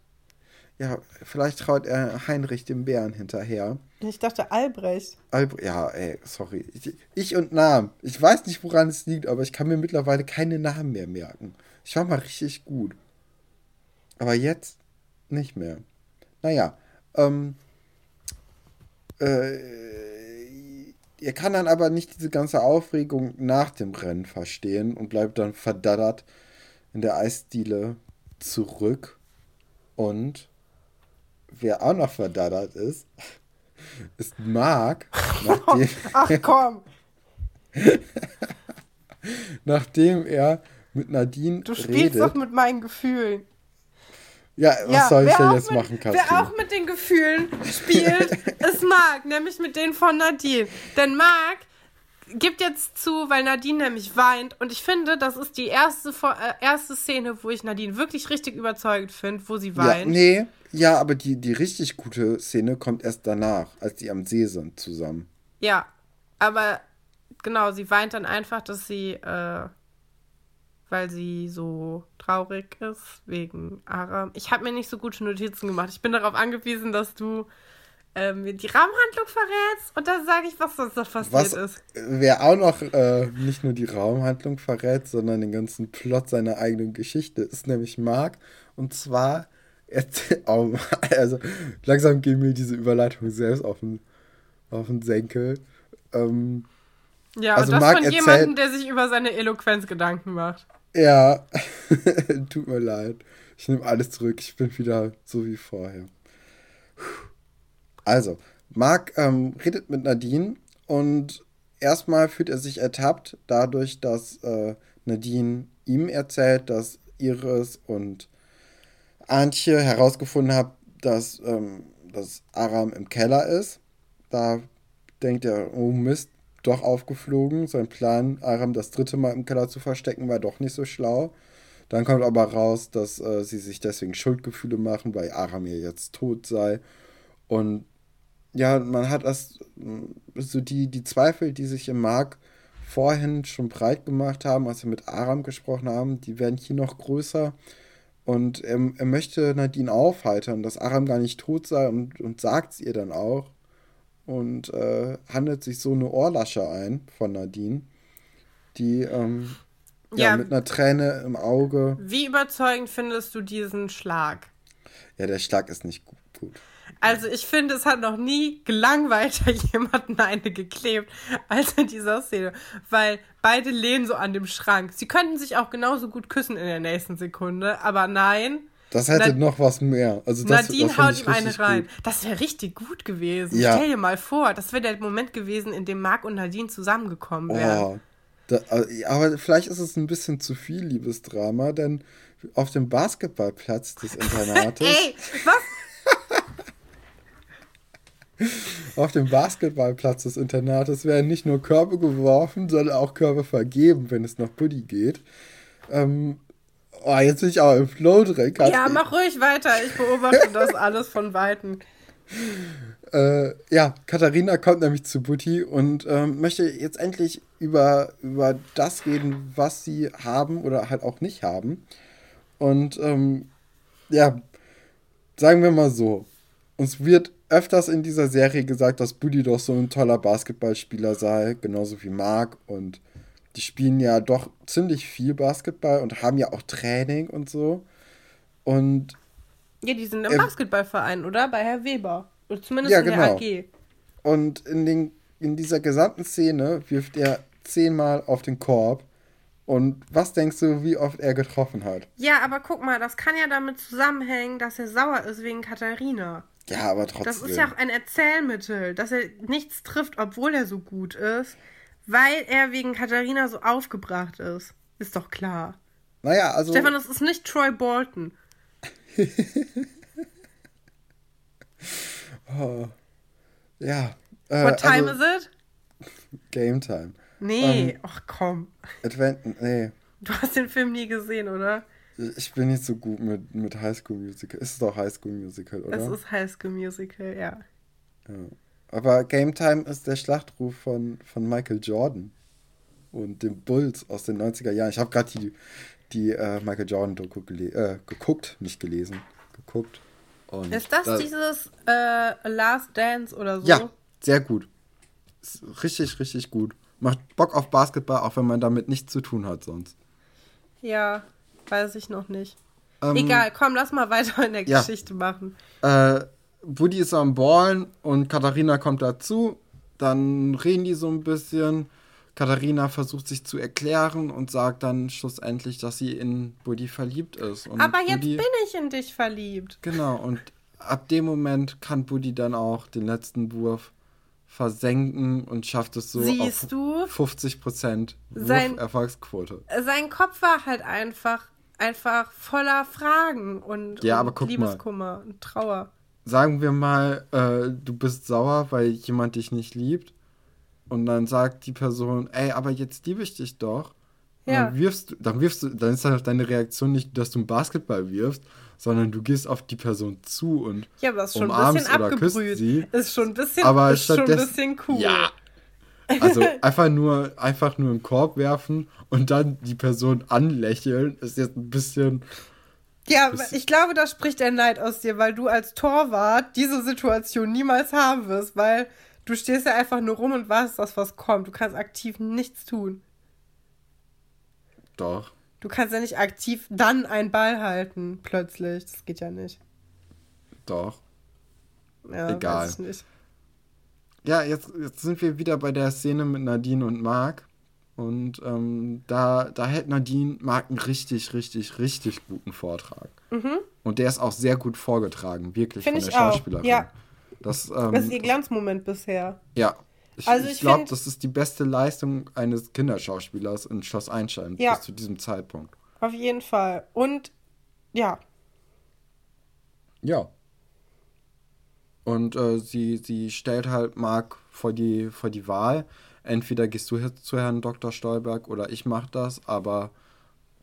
Ja, vielleicht traut er Heinrich dem Bären hinterher. Ich dachte Albrecht. Alb ja, ey, sorry. Ich, ich und Namen. Ich weiß nicht, woran es liegt, aber ich kann mir mittlerweile keine Namen mehr merken. Ich war mal richtig gut. Aber jetzt nicht mehr. Naja, ähm, äh, er kann dann aber nicht diese ganze Aufregung nach dem Rennen verstehen und bleibt dann verdaddert in der Eisdiele zurück. Und wer auch noch verdaddert ist, ist Mark, Ach komm, nachdem er mit Nadine du spielst redet. doch mit meinen Gefühlen. Ja, was soll ich denn jetzt mit, machen, Katrin? Wer auch mit den Gefühlen spielt, ist Marc, nämlich mit denen von Nadine. Denn Marc gibt jetzt zu, weil Nadine nämlich weint. Und ich finde, das ist die erste, äh, erste Szene, wo ich Nadine wirklich richtig überzeugend finde, wo sie ja, weint. nee, ja, aber die, die richtig gute Szene kommt erst danach, als die am See sind zusammen. Ja, aber genau, sie weint dann einfach, dass sie, äh, weil sie so traurig ist wegen Aram. Ich habe mir nicht so gute Notizen gemacht. Ich bin darauf angewiesen, dass du äh, mir die Rahmenhandlung verrätst und dann sage ich, was sonst noch passiert Was, ist. wer auch noch äh, nicht nur die Raumhandlung verrät, sondern den ganzen Plot seiner eigenen Geschichte, ist nämlich Mark. Und zwar, erzähl- oh, also langsam gehen mir diese Überleitung selbst auf den, auf den Senkel. Ähm, Ja, also und das Marc von jemandem, der sich über seine Eloquenz Gedanken macht. Ja, tut mir leid. Ich nehme alles zurück. Ich bin wieder so wie vorher. Also, Marc ähm, redet mit Nadine und erstmal fühlt er sich ertappt dadurch, dass äh, Nadine ihm erzählt, dass Iris und Antje herausgefunden haben, dass, ähm, dass Aram im Keller ist. Da denkt er, oh Mist, doch aufgeflogen. Sein Plan, Aram das dritte Mal im Keller zu verstecken, war doch nicht so schlau. Dann kommt aber raus, dass äh, sie sich deswegen Schuldgefühle machen, weil Aram ja jetzt tot sei. Und ja, man hat das, mh, so die, die Zweifel, die sich im Mark vorhin schon breit gemacht haben, als wir mit Aram gesprochen haben, die werden hier noch größer. Und er, er möchte Nadine aufheitern, dass Aram gar nicht tot sei und, und sagt es ihr dann auch. Und äh, handelt sich so eine Ohrlasche ein von Nadine, die ähm, ja. ja. mit einer Träne im Auge. Wie überzeugend findest du diesen Schlag? Ja, der Schlag ist nicht gut. gut. Also ich finde, es hat noch nie gelangweilter jemanden eine geklebt als in dieser Szene. Weil beide lehnen so an dem Schrank. Sie könnten sich auch genauso gut küssen in der nächsten Sekunde, aber nein. Das hätte Nad noch was mehr. Also das, Nadine das haut ihm eine rein. Gut. Das wäre richtig gut gewesen. Ja. Stell dir mal vor, das wäre der Moment gewesen, in dem Marc und Nadine zusammengekommen wären. Oh, da, äh, aber vielleicht ist es ein bisschen zu viel Liebesdrama, denn auf dem Basketballplatz des Internates. Ey, was? Auf dem Basketballplatz des Internates werden nicht nur Körbe geworfen, sondern auch Körbe vergeben, wenn es nach Buddy geht. Ähm, oh, jetzt bin ich aber im Flow drin. Ja, mach ruhig weiter. Ich beobachte das alles von Weitem. Äh, ja, Katharina kommt nämlich zu Butti und ähm, möchte jetzt endlich über, über das reden, was sie haben oder halt auch nicht haben. Und ähm, ja, sagen wir mal so, uns wird öfters in dieser Serie gesagt, dass Buddy doch so ein toller Basketballspieler sei, genauso wie Mark. Und die spielen ja doch ziemlich viel Basketball und haben ja auch Training und so. Und. Ja, die sind im äh, Basketballverein, oder? Bei Herr Weber. Oder zumindest ja, in genau. der AG. Und in, den, in dieser gesamten Szene wirft er zehnmal auf den Korb. Und was denkst du, wie oft er getroffen hat? Ja, aber guck mal, das kann ja damit zusammenhängen, dass er sauer ist wegen Katharina. Ja, aber trotzdem. Das ist ja auch ein Erzählmittel, dass er nichts trifft, obwohl er so gut ist, weil er wegen Katharina so aufgebracht ist. Ist doch klar. Naja, also. Stefan, das ist nicht Troy Bolton. oh. Ja. Äh, What time also, is it? Game Time. Nee, um, ach komm. Advent, nee. Du hast den Film nie gesehen, oder? Ich bin nicht so gut mit, mit High School Musical. Ist es doch High School Musical, oder? Es ist High School Musical, ja. ja. Aber Game Time ist der Schlachtruf von, von Michael Jordan und dem Bulls aus den 90er Jahren. Ich habe gerade die, die äh, Michael Jordan-Doku äh, geguckt, nicht gelesen, geguckt. Und ist das da, dieses äh, Last Dance oder so? Ja, sehr gut. Ist richtig, richtig gut. Macht Bock auf Basketball, auch wenn man damit nichts zu tun hat sonst. Ja, Weiß ich noch nicht. Ähm, Egal, komm, lass mal weiter in der ja. Geschichte machen. Äh, Buddy ist am Ballen und Katharina kommt dazu. Dann reden die so ein bisschen. Katharina versucht sich zu erklären und sagt dann schlussendlich, dass sie in Buddy verliebt ist. Und Aber jetzt Buddy, bin ich in dich verliebt. Genau, und ab dem Moment kann Buddy dann auch den letzten Wurf versenken und schafft es so Siehst auf du? 50 Prozent Erfolgsquote. Sein Kopf war halt einfach einfach voller Fragen und, ja, und Liebeskummer mal. und Trauer. Sagen wir mal, äh, du bist sauer, weil jemand dich nicht liebt. Und dann sagt die Person, ey, aber jetzt liebe ich dich doch. Ja. Dann wirfst du, dann wirfst du, dann ist halt deine Reaktion nicht, dass du einen Basketball wirfst, sondern du gehst auf die Person zu und ja, aber ist schon ein bisschen abgebrüht. Sie. Ist schon ein bisschen, aber ist schon ein bisschen cool. Ja, also einfach nur, einfach nur einen Korb werfen und dann die Person anlächeln, ist jetzt ein bisschen. Ja, ich glaube, da spricht der Neid aus dir, weil du als Torwart diese Situation niemals haben wirst, weil du stehst ja einfach nur rum und wartest, dass was kommt. Du kannst aktiv nichts tun. Doch. Du kannst ja nicht aktiv dann einen Ball halten, plötzlich. Das geht ja nicht. Doch. Ja, Egal. Weiß ich nicht. Ja, jetzt, jetzt sind wir wieder bei der Szene mit Nadine und Marc. Und ähm, da, da hält Nadine Marc einen richtig, richtig, richtig guten Vortrag. Mhm. Und der ist auch sehr gut vorgetragen, wirklich Find von der Schauspielerin. Auch. Ja. Das, ähm, das ist ihr Glanzmoment bisher. Ja. Ich, also ich, ich glaube, das ist die beste Leistung eines Kinderschauspielers in Schloss Einstein ja. bis zu diesem Zeitpunkt. Auf jeden Fall. Und ja. Ja. Und äh, sie, sie stellt halt Marc vor die, vor die Wahl. Entweder gehst du jetzt zu Herrn Dr. Stolberg oder ich mach das, aber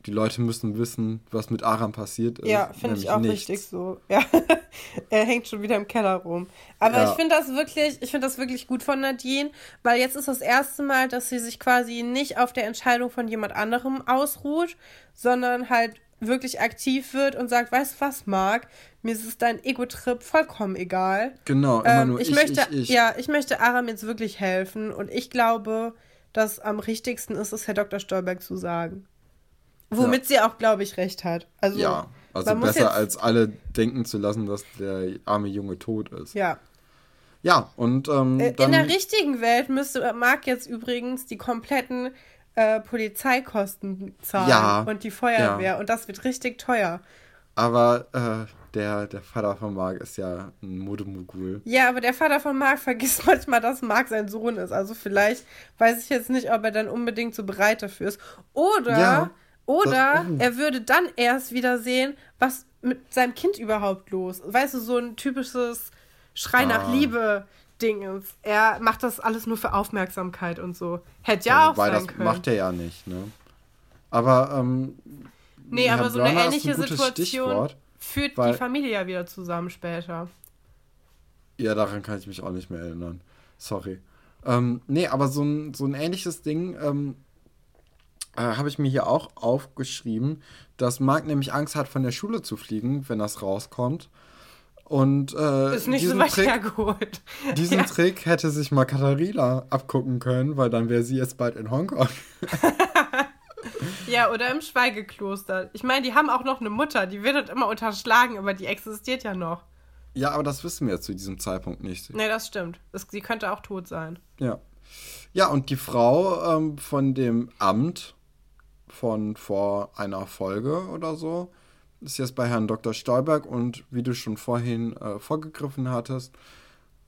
die Leute müssen wissen, was mit Aram passiert ist. Ja, finde ich auch nichts. richtig so. Ja, er hängt schon wieder im Keller rum. Aber ja. ich finde das wirklich, ich finde das wirklich gut von Nadine, weil jetzt ist das erste Mal, dass sie sich quasi nicht auf der Entscheidung von jemand anderem ausruht, sondern halt wirklich aktiv wird und sagt, weißt du was, Marc, mir ist es dein Ego-Trip vollkommen egal. Genau, immer ähm, nur ich, ich, möchte, ich, ich. Ja, ich möchte Aram jetzt wirklich helfen und ich glaube, dass am richtigsten ist es, Herr Dr. Stolberg zu sagen. Womit ja. sie auch, glaube ich, recht hat. Also, ja, also besser als alle denken zu lassen, dass der arme Junge tot ist. Ja. Ja, und ähm, äh, In der richtigen Welt müsste Marc jetzt übrigens die kompletten äh, Polizeikosten zahlen ja, und die Feuerwehr. Ja. Und das wird richtig teuer. Aber äh, der, der Vater von Marc ist ja ein Modemogul. Ja, aber der Vater von Marc vergisst manchmal, dass Marc sein Sohn ist. Also vielleicht weiß ich jetzt nicht, ob er dann unbedingt so bereit dafür ist. Oder, ja, oder das, oh. er würde dann erst wieder sehen, was mit seinem Kind überhaupt los. Weißt du, so ein typisches Schrei ah. nach Liebe. Ding ist. Er macht das alles nur für Aufmerksamkeit und so. Hätte ja, ja auch sein das können. macht er ja nicht, ne? Aber, ähm, Nee, Herr aber so eine ähnliche ein Situation führt die Familie ja wieder zusammen später. Ja, daran kann ich mich auch nicht mehr erinnern. Sorry. Ähm, nee, aber so ein, so ein ähnliches Ding ähm, äh, habe ich mir hier auch aufgeschrieben, dass Marc nämlich Angst hat, von der Schule zu fliegen, wenn das rauskommt. Und äh, ist nicht so weit Trick, hergeholt. Diesen ja. Trick hätte sich mal Katharina abgucken können, weil dann wäre sie jetzt bald in Hongkong. ja, oder im Schweigekloster. Ich meine, die haben auch noch eine Mutter, die wird halt immer unterschlagen, aber die existiert ja noch. Ja, aber das wissen wir zu diesem Zeitpunkt nicht. Nee, das stimmt. Das, sie könnte auch tot sein. Ja. Ja, und die Frau ähm, von dem Amt von vor einer Folge oder so, ist jetzt bei Herrn Dr. Stolberg und wie du schon vorhin äh, vorgegriffen hattest,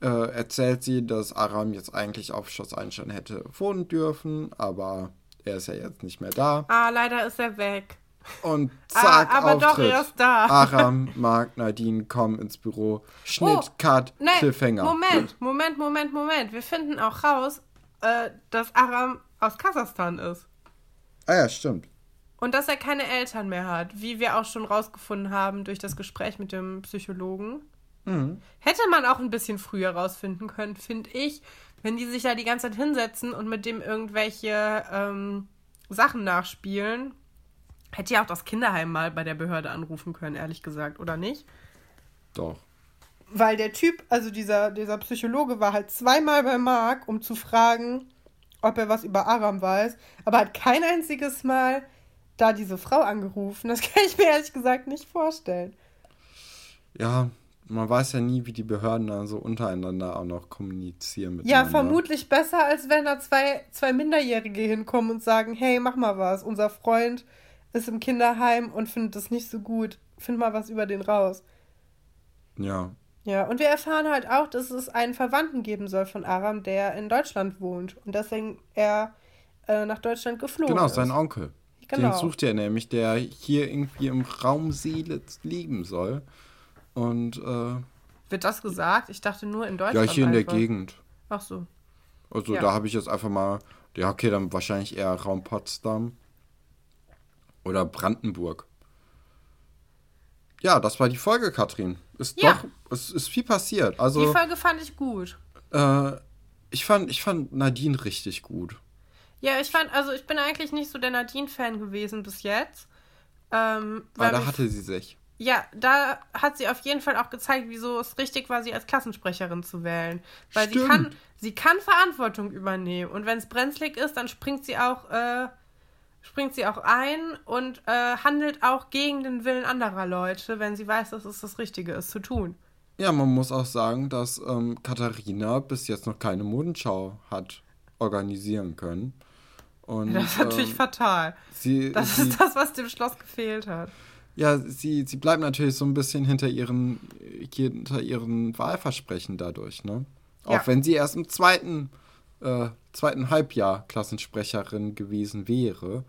äh, erzählt sie, dass Aram jetzt eigentlich auf Schloss Einstein hätte wohnen dürfen, aber er ist ja jetzt nicht mehr da. Ah, leider ist er weg. Und ah, zack, ah, aber Auftritt. doch, er ist da. Aram, Marc, Nadine kommen ins Büro. Schnitt, oh, Cut, nee, Cliffhanger. Moment, Moment, Moment, Moment. Wir finden auch raus, äh, dass Aram aus Kasachstan ist. Ah ja, stimmt. Und dass er keine Eltern mehr hat, wie wir auch schon rausgefunden haben durch das Gespräch mit dem Psychologen. Mhm. Hätte man auch ein bisschen früher rausfinden können, finde ich, wenn die sich da die ganze Zeit hinsetzen und mit dem irgendwelche ähm, Sachen nachspielen. Hätte ja auch das Kinderheim mal bei der Behörde anrufen können, ehrlich gesagt, oder nicht? Doch. Weil der Typ, also dieser, dieser Psychologe, war halt zweimal bei Marc, um zu fragen, ob er was über Aram weiß, aber hat kein einziges Mal da diese Frau angerufen. Das kann ich mir ehrlich gesagt nicht vorstellen. Ja, man weiß ja nie, wie die Behörden da so untereinander auch noch kommunizieren. Ja, vermutlich besser, als wenn da zwei, zwei Minderjährige hinkommen und sagen, hey, mach mal was. Unser Freund ist im Kinderheim und findet das nicht so gut. Find mal was über den raus. Ja. Ja, und wir erfahren halt auch, dass es einen Verwandten geben soll von Aram, der in Deutschland wohnt und deswegen er äh, nach Deutschland geflogen genau, ist. Genau, sein Onkel. Genau. Den sucht er nämlich, der hier irgendwie im Raum Seele leben soll. Und, äh, Wird das gesagt? Ich dachte nur in Deutschland. Ja, hier einfach. in der Gegend. Ach so. Also ja. da habe ich jetzt einfach mal, ja, okay, dann wahrscheinlich eher Raum Potsdam oder Brandenburg. Ja, das war die Folge, Katrin. Ist ja. doch, es ist viel passiert. Also, die Folge fand ich gut. Äh, ich fand, ich fand Nadine richtig gut. Ja, ich fand, also ich bin eigentlich nicht so der Nadine-Fan gewesen bis jetzt. Ähm, weil da hatte sie sich. Ja, da hat sie auf jeden Fall auch gezeigt, wieso es richtig war, sie als Klassensprecherin zu wählen. Weil Stimmt. sie kann, sie kann Verantwortung übernehmen. Und wenn es brenzlig ist, dann springt sie auch, äh, springt sie auch ein und äh, handelt auch gegen den Willen anderer Leute, wenn sie weiß, dass es das Richtige ist zu tun. Ja, man muss auch sagen, dass ähm, Katharina bis jetzt noch keine Modenschau hat organisieren können. Und, das ist natürlich ähm, fatal. Sie, das sie, ist das, was dem Schloss gefehlt hat. Ja, sie, sie bleibt natürlich so ein bisschen hinter ihren, hinter ihren Wahlversprechen dadurch, ne? Auch ja. wenn sie erst im zweiten, äh, zweiten Halbjahr Klassensprecherin gewesen wäre,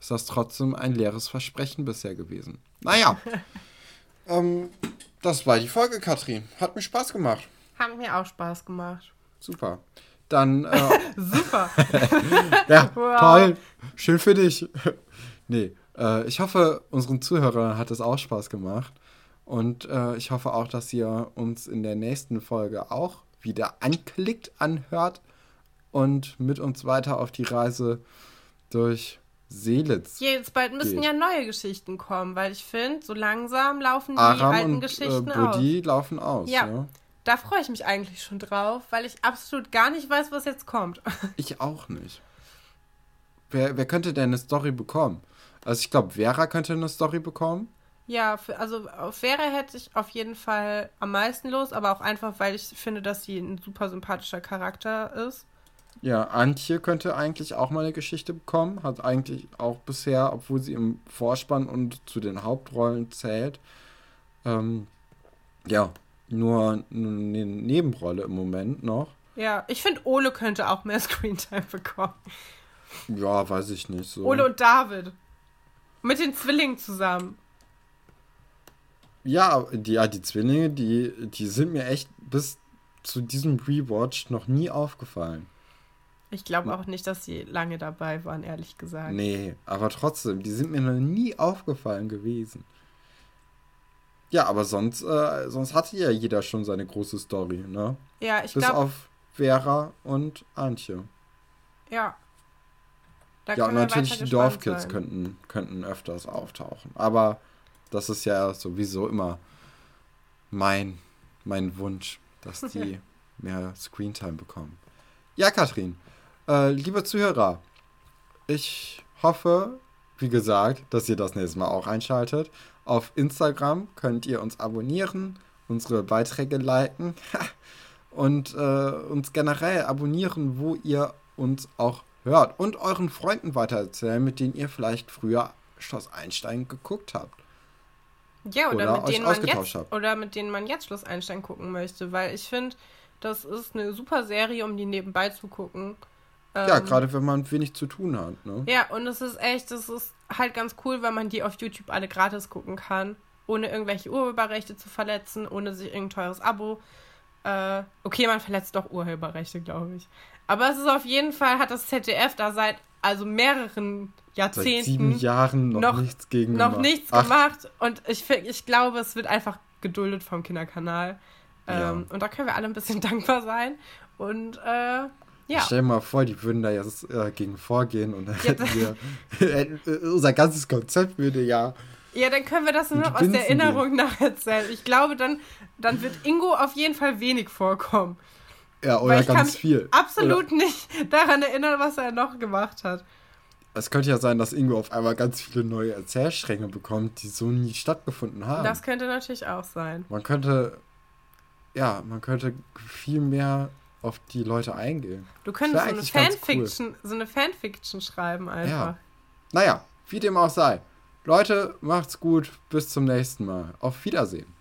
ist das trotzdem ein leeres Versprechen bisher gewesen. Naja. ähm, das war die Folge, Katrin. Hat mir Spaß gemacht. Hat mir auch Spaß gemacht. Super. Dann. Äh, Super. ja, wow. toll. Schön für dich. nee, äh, ich hoffe, unseren Zuhörern hat es auch Spaß gemacht. Und äh, ich hoffe auch, dass ihr uns in der nächsten Folge auch wieder anklickt, anhört und mit uns weiter auf die Reise durch Seelitz. Jetzt bald müssen geht. ja neue Geschichten kommen, weil ich finde, so langsam laufen die Aram alten und Geschichten äh, aus. Buddy laufen aus. Ja. Ja. Da freue ich mich eigentlich schon drauf, weil ich absolut gar nicht weiß, was jetzt kommt. Ich auch nicht. Wer, wer könnte denn eine Story bekommen? Also ich glaube, Vera könnte eine Story bekommen. Ja, also auf Vera hätte ich auf jeden Fall am meisten los, aber auch einfach, weil ich finde, dass sie ein super sympathischer Charakter ist. Ja, Antje könnte eigentlich auch mal eine Geschichte bekommen. Hat eigentlich auch bisher, obwohl sie im Vorspann und zu den Hauptrollen zählt, ähm, ja, nur eine Nebenrolle im Moment noch. Ja, ich finde, Ole könnte auch mehr Screentime bekommen. Ja, weiß ich nicht so. Ole und David. Mit den Zwillingen zusammen. Ja, die, ja, die Zwillinge, die, die sind mir echt bis zu diesem Rewatch noch nie aufgefallen. Ich glaube auch nicht, dass sie lange dabei waren, ehrlich gesagt. Nee, aber trotzdem, die sind mir noch nie aufgefallen gewesen. Ja, aber sonst, äh, sonst hatte ja jeder schon seine große Story, ne? Ja, ich Bis glaube, auf Vera und Antje. ja. Da ja, und natürlich die Dorfkids könnten, könnten öfters auftauchen. Aber das ist ja sowieso immer mein, mein Wunsch, dass die mehr Screentime bekommen. Ja, Katrin, äh, liebe Zuhörer, ich hoffe, wie gesagt, dass ihr das nächste Mal auch einschaltet. Auf Instagram könnt ihr uns abonnieren, unsere Beiträge liken und äh, uns generell abonnieren, wo ihr uns auch hört und euren Freunden weitererzählen, mit denen ihr vielleicht früher Schloss Einstein geguckt habt. Ja, oder, Oder mit denen man jetzt habt. oder mit denen man jetzt Schloss Einstein gucken möchte, weil ich finde, das ist eine super Serie, um die nebenbei zu gucken. Ja, Ähm, gerade wenn man wenig zu tun hat. Ne? Ja, und es ist echt, es ist halt ganz cool, weil man die auf YouTube alle gratis gucken kann, ohne irgendwelche Urheberrechte zu verletzen, ohne sich irgendein teures Abo. Äh, okay, man verletzt doch Urheberrechte, glaube ich. Aber es ist auf jeden Fall, hat das ZDF da seit also mehreren Seit Jahrzehnten sieben Jahren noch, noch- nichts gegen noch gemacht. nichts Ach, gemacht. Und ich, ich glaube, es wird einfach geduldet vom Kinderkanal. Ähm, Ja. Und da können wir alle ein bisschen dankbar sein. Und äh, ja. Stell dir mal vor, die würden da jetzt äh, gegen vorgehen und dann Ja, hätten wir, hätten- äh, unser ganzes Konzept würde ja. Ja, dann können wir das nur noch aus der Erinnerung nacherzählen. Ich glaube, dann, dann wird Ingo auf jeden Fall wenig vorkommen. Ja, oder ich kann ganz mich viel. Absolut nicht daran erinnern, was er noch gemacht hat. Oder es könnte ja sein, dass Ingo auf einmal ganz viele neue Erzählstränge bekommt, die so nie stattgefunden haben. Das könnte natürlich auch sein. man könnte, ja, man könnte viel mehr auf die Leute eingehen. Du könntest so eine Fanfiction, so eine Fanfiction schreiben einfach. Ja. Naja, wie dem auch sei. Leute, macht's gut. Bis zum nächsten Mal. Auf Wiedersehen.